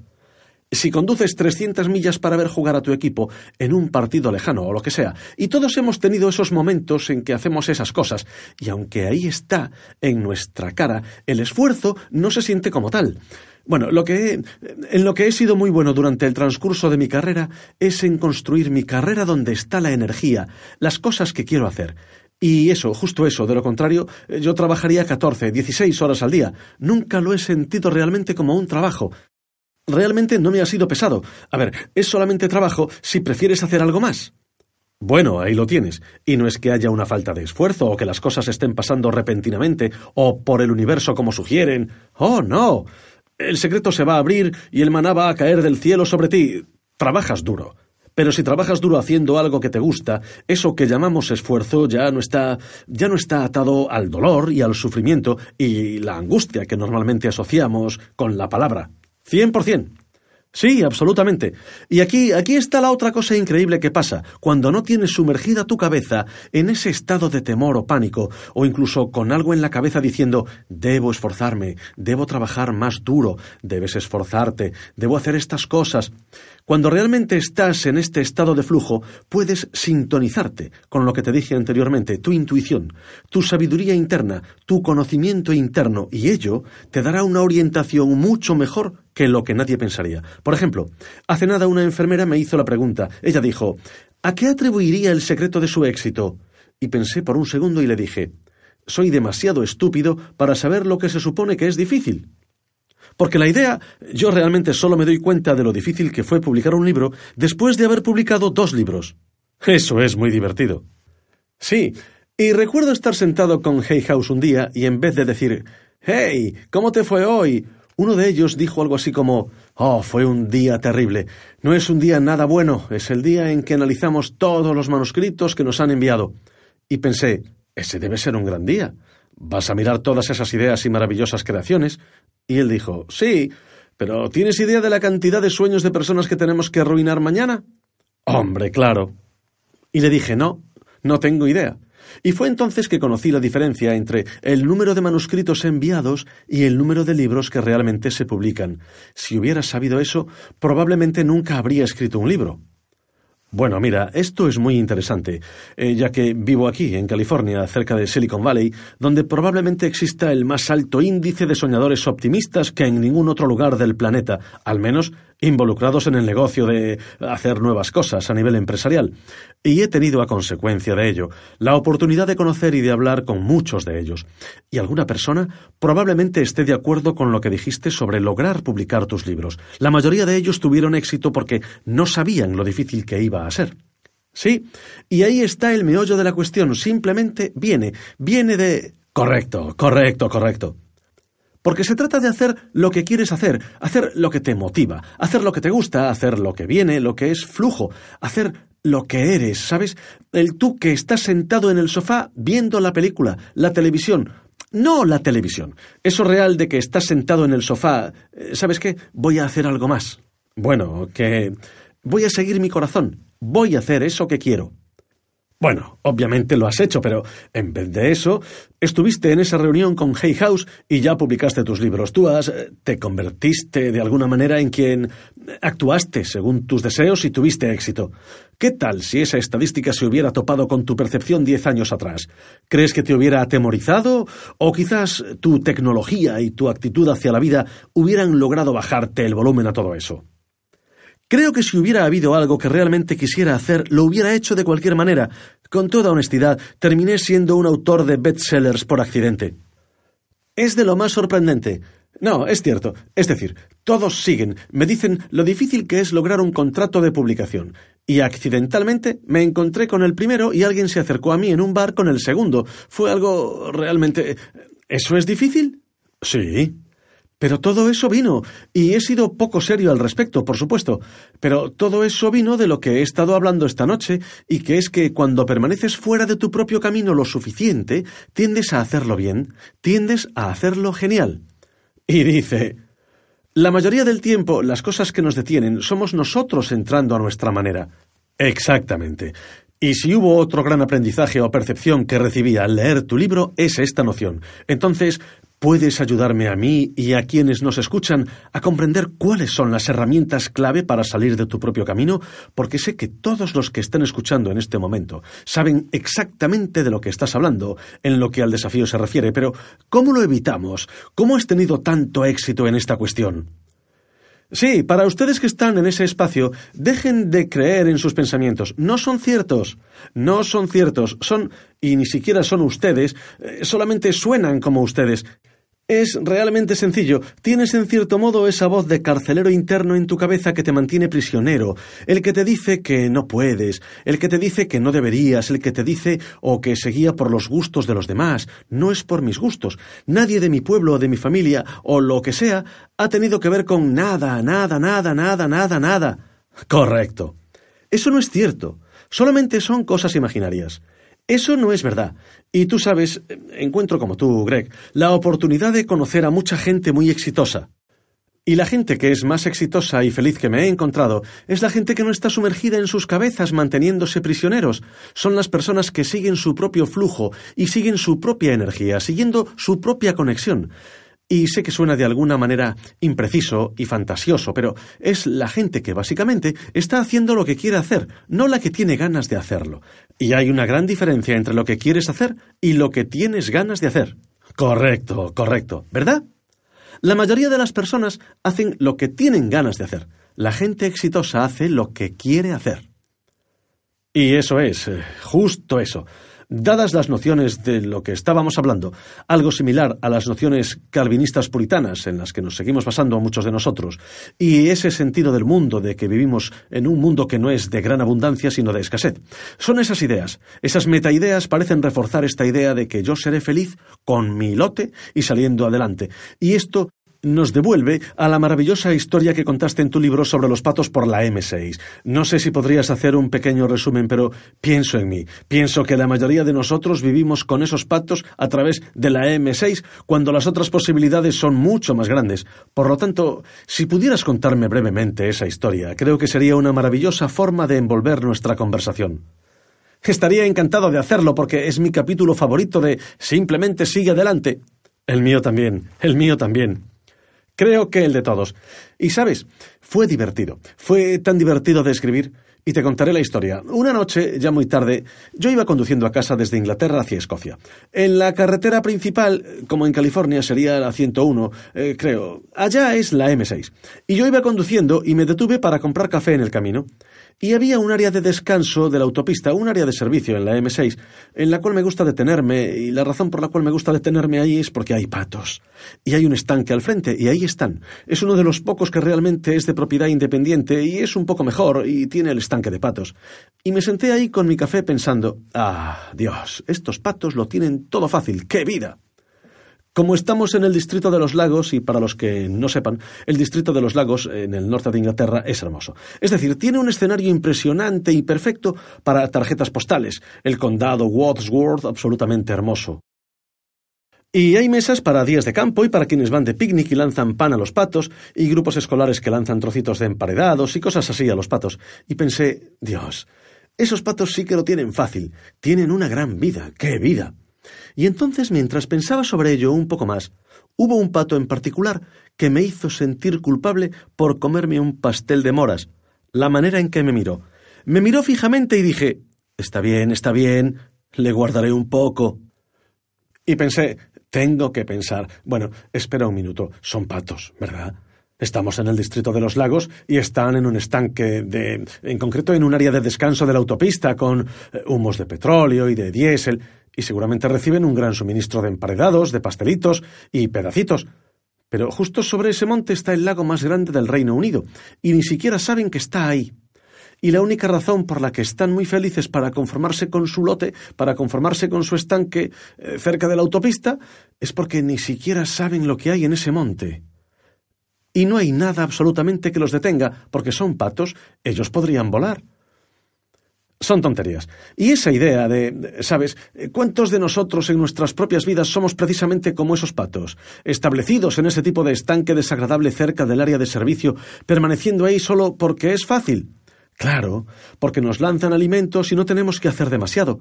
Si conduces 300 millas para ver jugar a tu equipo en un partido lejano o lo que sea, y todos hemos tenido esos momentos en que hacemos esas cosas, y aunque ahí está, en nuestra cara, el esfuerzo no se siente como tal. Bueno, lo que en lo que he sido muy bueno durante el transcurso de mi carrera es en construir mi carrera donde está la energía, las cosas que quiero hacer. Y eso, justo eso, de lo contrario, eh, yo trabajaría 14, 16 horas al día. Nunca lo he sentido realmente como un trabajo. Realmente no me ha sido pesado. A ver, es solamente trabajo si prefieres hacer algo más. Bueno, ahí lo tienes. Y no es que haya una falta de esfuerzo o que las cosas estén pasando repentinamente o por el universo como sugieren. Oh, no. el secreto se va a abrir y el maná va a caer del cielo sobre ti. Trabajas duro. Pero si trabajas duro haciendo algo que te gusta, eso que llamamos esfuerzo ya no está ya no está atado al dolor y al sufrimiento y la angustia que normalmente asociamos con la palabra. Cien por cien. Sí, absolutamente. Y aquí, aquí está la otra cosa increíble que pasa, cuando no tienes sumergida tu cabeza en ese estado de temor o pánico, o incluso con algo en la cabeza diciendo debo esforzarme, debo trabajar más duro, debes esforzarte, debo hacer estas cosas. Cuando realmente estás en este estado de flujo, puedes sintonizarte con lo que te dije anteriormente, tu intuición, tu sabiduría interna, tu conocimiento interno, y ello te dará una orientación mucho mejor que lo que nadie pensaría. Por ejemplo, hace nada una enfermera me hizo la pregunta. Ella dijo, ¿a qué atribuiría el secreto de su éxito? Y pensé por un segundo y le dije, soy demasiado estúpido para saber lo que se supone que es difícil. Porque la idea, yo realmente solo me doy cuenta de lo difícil que fue publicar un libro después de haber publicado dos libros. Eso es muy divertido. Sí, y recuerdo estar sentado con Hay House un día y en vez de decir, Hey, ¿cómo te fue hoy? Uno de ellos dijo algo así como, Oh, fue un día terrible. No es un día nada bueno, es el día en que analizamos todos los manuscritos que nos han enviado. Y pensé, ese debe ser un gran día. Vas a mirar todas esas ideas y maravillosas creaciones, y él dijo, Sí, pero ¿tienes idea de la cantidad de sueños de personas que tenemos que arruinar mañana? Hombre, claro. Y le dije, No, no tengo idea. Y fue entonces que conocí la diferencia entre el número de manuscritos enviados y el número de libros que realmente se publican. Si hubiera sabido eso, probablemente nunca habría escrito un libro. Bueno, mira, esto es muy interesante, eh, ya que vivo aquí, en California, cerca de Silicon Valley, donde probablemente exista el más alto índice de soñadores optimistas que en ningún otro lugar del planeta, al menos involucrados en el negocio de hacer nuevas cosas a nivel empresarial. Y he tenido a consecuencia de ello la oportunidad de conocer y de hablar con muchos de ellos. Y alguna persona probablemente esté de acuerdo con lo que dijiste sobre lograr publicar tus libros. La mayoría de ellos tuvieron éxito porque no sabían lo difícil que iba a ser. Sí, y ahí está el meollo de la cuestión. Simplemente viene, viene de... Correcto, correcto, correcto. Porque se trata de hacer lo que quieres hacer, hacer lo que te motiva, hacer lo que te gusta, hacer lo que viene, lo que es flujo, hacer lo que eres, ¿sabes? El tú que estás sentado en el sofá viendo la película, la televisión. No la televisión. Eso real de que estás sentado en el sofá. Eh, ¿Sabes qué? Voy a hacer algo más. Bueno, que... Voy a seguir mi corazón. Voy a hacer eso que quiero. Bueno, obviamente lo has hecho, pero en vez de eso, estuviste en esa reunión con Hay House y ya publicaste tus libros. Tú has, eh, te convertiste de alguna manera en quien actuaste según tus deseos y tuviste éxito. ¿Qué tal si esa estadística se hubiera topado con tu percepción diez años atrás? ¿Crees que te hubiera atemorizado? ¿O quizás tu tecnología y tu actitud hacia la vida hubieran logrado bajarte el volumen a todo eso? Creo que si hubiera habido algo que realmente quisiera hacer, lo hubiera hecho de cualquier manera. Con toda honestidad, terminé siendo un autor de bestsellers por accidente. Es de lo más sorprendente. No, es cierto. Es decir, todos siguen, me dicen lo difícil que es lograr un contrato de publicación. Y accidentalmente me encontré con el primero y alguien se acercó a mí en un bar con el segundo. Fue algo realmente... ¿Eso es difícil? Sí. Pero todo eso vino, y he sido poco serio al respecto, por supuesto, pero todo eso vino de lo que he estado hablando esta noche, y que es que cuando permaneces fuera de tu propio camino lo suficiente, tiendes a hacerlo bien, tiendes a hacerlo genial. Y dice, la mayoría del tiempo las cosas que nos detienen somos nosotros entrando a nuestra manera. Exactamente. Y si hubo otro gran aprendizaje o percepción que recibí al leer tu libro, es esta noción. Entonces, puedes ayudarme a mí y a quienes nos escuchan a comprender cuáles son las herramientas clave para salir de tu propio camino, porque sé que todos los que están escuchando en este momento saben exactamente de lo que estás hablando en lo que al desafío se refiere, pero ¿cómo lo evitamos? ¿Cómo has tenido tanto éxito en esta cuestión? Sí, para ustedes que están en ese espacio, dejen de creer en sus pensamientos. No son ciertos. No son ciertos. Son, y ni siquiera son ustedes, eh, solamente suenan como ustedes. Es realmente sencillo. Tienes en cierto modo esa voz de carcelero interno en tu cabeza que te mantiene prisionero, el que te dice que no puedes, el que te dice que no deberías, el que te dice o que se guía por los gustos de los demás. No es por mis gustos. Nadie de mi pueblo o de mi familia o lo que sea ha tenido que ver con nada, nada, nada, nada, nada, nada. Correcto. Eso no es cierto. Solamente son cosas imaginarias. Eso no es verdad. Y tú sabes, encuentro como tú, Greg, la oportunidad de conocer a mucha gente muy exitosa. Y la gente que es más exitosa y feliz que me he encontrado es la gente que no está sumergida en sus cabezas manteniéndose prisioneros. Son las personas que siguen su propio flujo y siguen su propia energía, siguiendo su propia conexión. Y sé que suena de alguna manera impreciso y fantasioso, pero es la gente que básicamente está haciendo lo que quiere hacer, no la que tiene ganas de hacerlo. Y hay una gran diferencia entre lo que quieres hacer y lo que tienes ganas de hacer. Correcto, correcto, ¿verdad? La mayoría de las personas hacen lo que tienen ganas de hacer. La gente exitosa hace lo que quiere hacer. Y eso es, eh, justo eso. Dadas las nociones de lo que estábamos hablando, algo similar a las nociones calvinistas puritanas en las que nos seguimos basando muchos de nosotros, y ese sentido del mundo de que vivimos en un mundo que no es de gran abundancia sino de escasez. Son esas ideas, esas metaideas parecen reforzar esta idea de que yo seré feliz con mi lote y saliendo adelante. Y esto nos devuelve a la maravillosa historia que contaste en tu libro sobre los patos por la M6. No sé si podrías hacer un pequeño resumen, pero pienso en mí. Pienso que la mayoría de nosotros vivimos con esos patos a través de la M6 cuando las otras posibilidades son mucho más grandes. Por lo tanto, si pudieras contarme brevemente esa historia, creo que sería una maravillosa forma de envolver nuestra conversación. Estaría encantado de hacerlo porque es mi capítulo favorito de Simplemente sigue adelante. El mío también, el mío también. Creo que el de todos. Y sabes, fue divertido. Fue tan divertido de escribir. Y te contaré la historia. Una noche, ya muy tarde, yo iba conduciendo a casa desde Inglaterra hacia Escocia. En la carretera principal, como en California sería la 101, eh, creo, allá es la M6. Y yo iba conduciendo y me detuve para comprar café en el camino y había un área de descanso de la autopista, un área de servicio en la M6, en la cual me gusta detenerme, y la razón por la cual me gusta detenerme ahí es porque hay patos. Y hay un estanque al frente, y ahí están. Es uno de los pocos que realmente es de propiedad independiente, y es un poco mejor, y tiene el estanque de patos. Y me senté ahí con mi café pensando, ah, Dios, estos patos lo tienen todo fácil, ¡qué vida! Como estamos en el distrito de los lagos, y para los que no sepan, el distrito de los lagos en el norte de Inglaterra es hermoso. Es decir, tiene un escenario impresionante y perfecto para tarjetas postales. El condado Wadsworth absolutamente hermoso. Y hay mesas para días de campo y para quienes van de picnic y lanzan pan a los patos, y grupos escolares que lanzan trocitos de emparedados y cosas así a los patos. Y pensé, Dios, esos patos sí que lo tienen fácil, tienen una gran vida, qué vida. Y entonces, mientras pensaba sobre ello un poco más, hubo un pato en particular que me hizo sentir culpable por comerme un pastel de moras. La manera en que me miró. Me miró fijamente y dije Está bien, está bien, le guardaré un poco. Y pensé, tengo que pensar. Bueno, espera un minuto, son patos, ¿verdad? Estamos en el distrito de los lagos y están en un estanque de. en concreto en un área de descanso de la autopista con eh, humos de petróleo y de diésel y seguramente reciben un gran suministro de emparedados, de pastelitos y pedacitos. Pero justo sobre ese monte está el lago más grande del Reino Unido, y ni siquiera saben que está ahí. Y la única razón por la que están muy felices para conformarse con su lote, para conformarse con su estanque eh, cerca de la autopista, es porque ni siquiera saben lo que hay en ese monte. Y no hay nada absolutamente que los detenga, porque son patos, ellos podrían volar. Son tonterías. Y esa idea de, ¿sabes? ¿Cuántos de nosotros en nuestras propias vidas somos precisamente como esos patos, establecidos en ese tipo de estanque desagradable cerca del área de servicio, permaneciendo ahí solo porque es fácil? Claro, porque nos lanzan alimentos y no tenemos que hacer demasiado.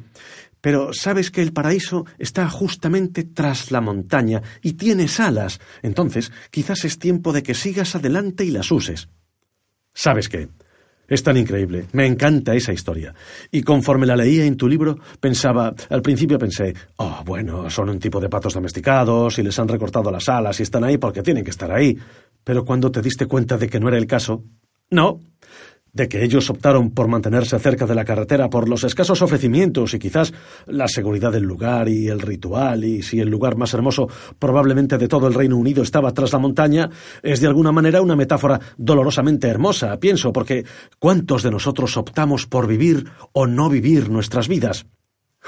Pero sabes que el paraíso está justamente tras la montaña y tienes alas. Entonces, quizás es tiempo de que sigas adelante y las uses. ¿Sabes qué? Es tan increíble. Me encanta esa historia. Y conforme la leía en tu libro, pensaba, al principio pensé, oh, bueno, son un tipo de patos domesticados y les han recortado las alas y están ahí porque tienen que estar ahí. Pero cuando te diste cuenta de que no era el caso, no. De que ellos optaron por mantenerse cerca de la carretera por los escasos ofrecimientos y quizás la seguridad del lugar y el ritual y si el lugar más hermoso probablemente de todo el Reino Unido estaba tras la montaña, es de alguna manera una metáfora dolorosamente hermosa, pienso, porque ¿cuántos de nosotros optamos por vivir o no vivir nuestras vidas?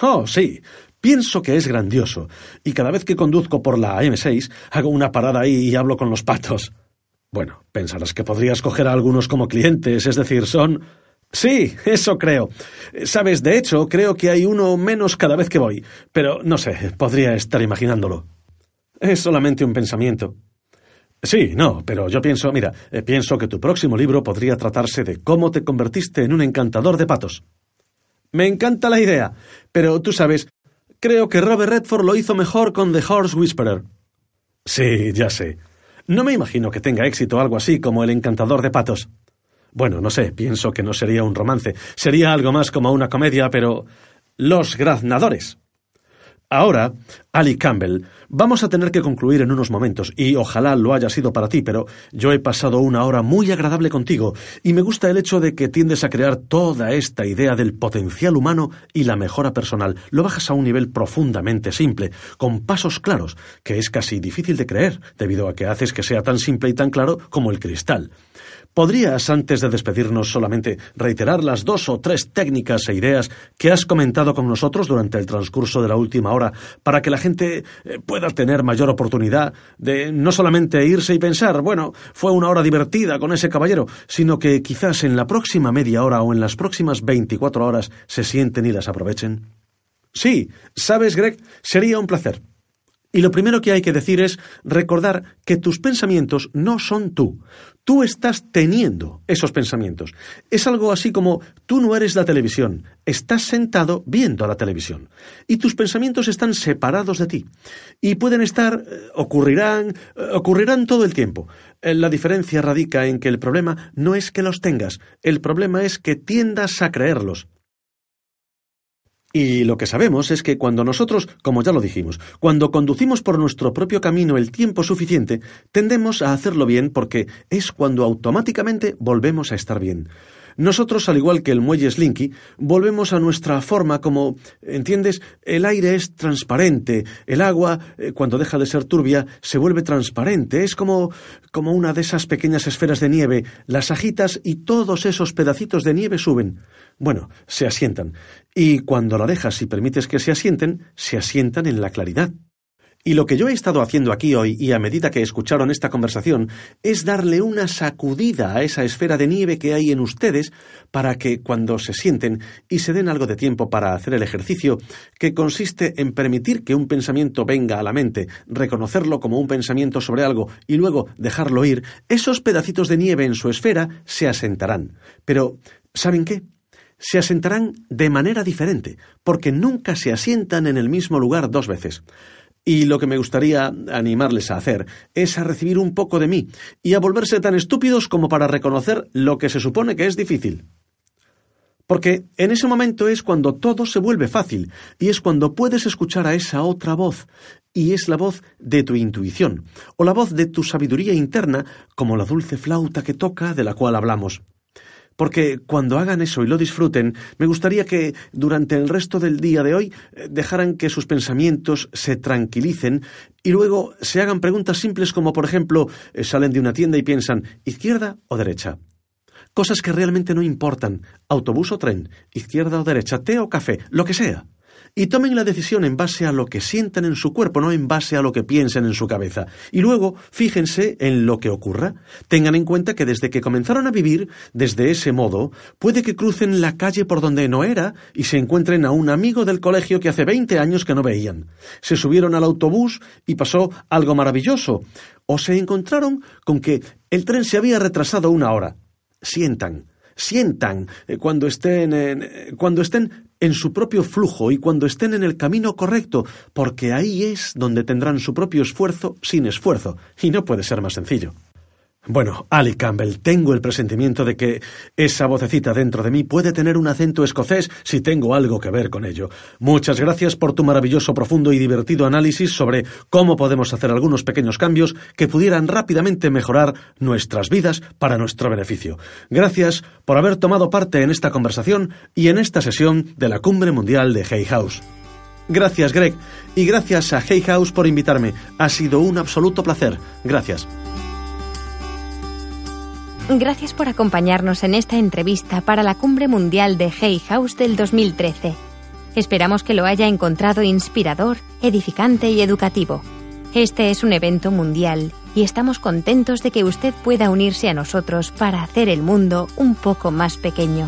Oh, sí, pienso que es grandioso, y cada vez que conduzco por la M6 hago una parada ahí y hablo con los patos. Bueno, pensarás que podrías coger a algunos como clientes, es decir, son... Sí, eso creo. Sabes, de hecho, creo que hay uno menos cada vez que voy, pero no sé, podría estar imaginándolo. Es solamente un pensamiento. Sí, no, pero yo pienso, mira, eh, pienso que tu próximo libro podría tratarse de cómo te convertiste en un encantador de patos. Me encanta la idea, pero tú sabes, creo que Robert Redford lo hizo mejor con The Horse Whisperer. Sí, ya sé. No me imagino que tenga éxito algo así como El encantador de patos. Bueno, no sé, pienso que no sería un romance, sería algo más como una comedia, pero... Los graznadores. Ahora, Ali Campbell, vamos a tener que concluir en unos momentos, y ojalá lo haya sido para ti, pero yo he pasado una hora muy agradable contigo, y me gusta el hecho de que tiendes a crear toda esta idea del potencial humano y la mejora personal. Lo bajas a un nivel profundamente simple, con pasos claros, que es casi difícil de creer, debido a que haces que sea tan simple y tan claro como el cristal. ¿Podrías, antes de despedirnos, solamente reiterar las dos o tres técnicas e ideas que has comentado con nosotros durante el transcurso de la última hora para que la gente eh, pueda tener mayor oportunidad de no solamente irse y pensar, bueno, fue una hora divertida con ese caballero, sino que quizás en la próxima media hora o en las próximas veinticuatro horas se sienten y las aprovechen? Sí, sabes, Greg, sería un placer. Y lo primero que hay que decir es recordar que tus pensamientos no son tú. Tú estás teniendo esos pensamientos. Es algo así como tú no eres la televisión, estás sentado viendo la televisión. Y tus pensamientos están separados de ti. Y pueden estar, eh, ocurrirán, eh, ocurrirán todo el tiempo. Eh, la diferencia radica en que el problema no es que los tengas, el problema es que tiendas a creerlos. Y lo que sabemos es que cuando nosotros, como ya lo dijimos, cuando conducimos por nuestro propio camino el tiempo suficiente, tendemos a hacerlo bien porque es cuando automáticamente volvemos a estar bien. Nosotros, al igual que el muelle Slinky, volvemos a nuestra forma como, ¿entiendes? El aire es transparente, el agua, eh, cuando deja de ser turbia, se vuelve transparente, es como, como una de esas pequeñas esferas de nieve, las agitas y todos esos pedacitos de nieve suben. Bueno, se asientan. Y cuando la dejas y permites que se asienten, se asientan en la claridad. Y lo que yo he estado haciendo aquí hoy, y a medida que escucharon esta conversación, es darle una sacudida a esa esfera de nieve que hay en ustedes para que cuando se sienten y se den algo de tiempo para hacer el ejercicio, que consiste en permitir que un pensamiento venga a la mente, reconocerlo como un pensamiento sobre algo y luego dejarlo ir, esos pedacitos de nieve en su esfera se asentarán. Pero, ¿saben qué? Se asentarán de manera diferente, porque nunca se asientan en el mismo lugar dos veces. Y lo que me gustaría animarles a hacer es a recibir un poco de mí y a volverse tan estúpidos como para reconocer lo que se supone que es difícil. Porque en ese momento es cuando todo se vuelve fácil y es cuando puedes escuchar a esa otra voz, y es la voz de tu intuición, o la voz de tu sabiduría interna, como la dulce flauta que toca de la cual hablamos. Porque cuando hagan eso y lo disfruten, me gustaría que durante el resto del día de hoy eh, dejaran que sus pensamientos se tranquilicen y luego se hagan preguntas simples como, por ejemplo, eh, salen de una tienda y piensan izquierda o derecha. Cosas que realmente no importan. Autobús o tren, izquierda o derecha, té o café, lo que sea y tomen la decisión en base a lo que sientan en su cuerpo, no en base a lo que piensen en su cabeza. Y luego fíjense en lo que ocurra. Tengan en cuenta que desde que comenzaron a vivir desde ese modo, puede que crucen la calle por donde no era y se encuentren a un amigo del colegio que hace 20 años que no veían. Se subieron al autobús y pasó algo maravilloso. O se encontraron con que el tren se había retrasado una hora. Sientan, sientan eh, cuando estén, eh, cuando estén en su propio flujo y cuando estén en el camino correcto, porque ahí es donde tendrán su propio esfuerzo sin esfuerzo, y no puede ser más sencillo. Bueno, Ali Campbell, tengo el presentimiento de que esa vocecita dentro de mí puede tener un acento escocés si tengo algo que ver con ello. Muchas gracias por tu maravilloso, profundo y divertido análisis sobre cómo podemos hacer algunos pequeños cambios que pudieran rápidamente mejorar nuestras vidas para nuestro beneficio. Gracias por haber tomado parte en esta conversación y en esta sesión de la Cumbre Mundial de Hay House. Gracias, Greg, y gracias a Hay House por invitarme. Ha sido un absoluto placer. Gracias. Gracias por acompañarnos en esta entrevista para la Cumbre Mundial de Hay House del 2013. Esperamos que lo haya encontrado inspirador, edificante y educativo. Este es un evento mundial y estamos contentos de que usted pueda unirse a nosotros para hacer el mundo un poco más pequeño.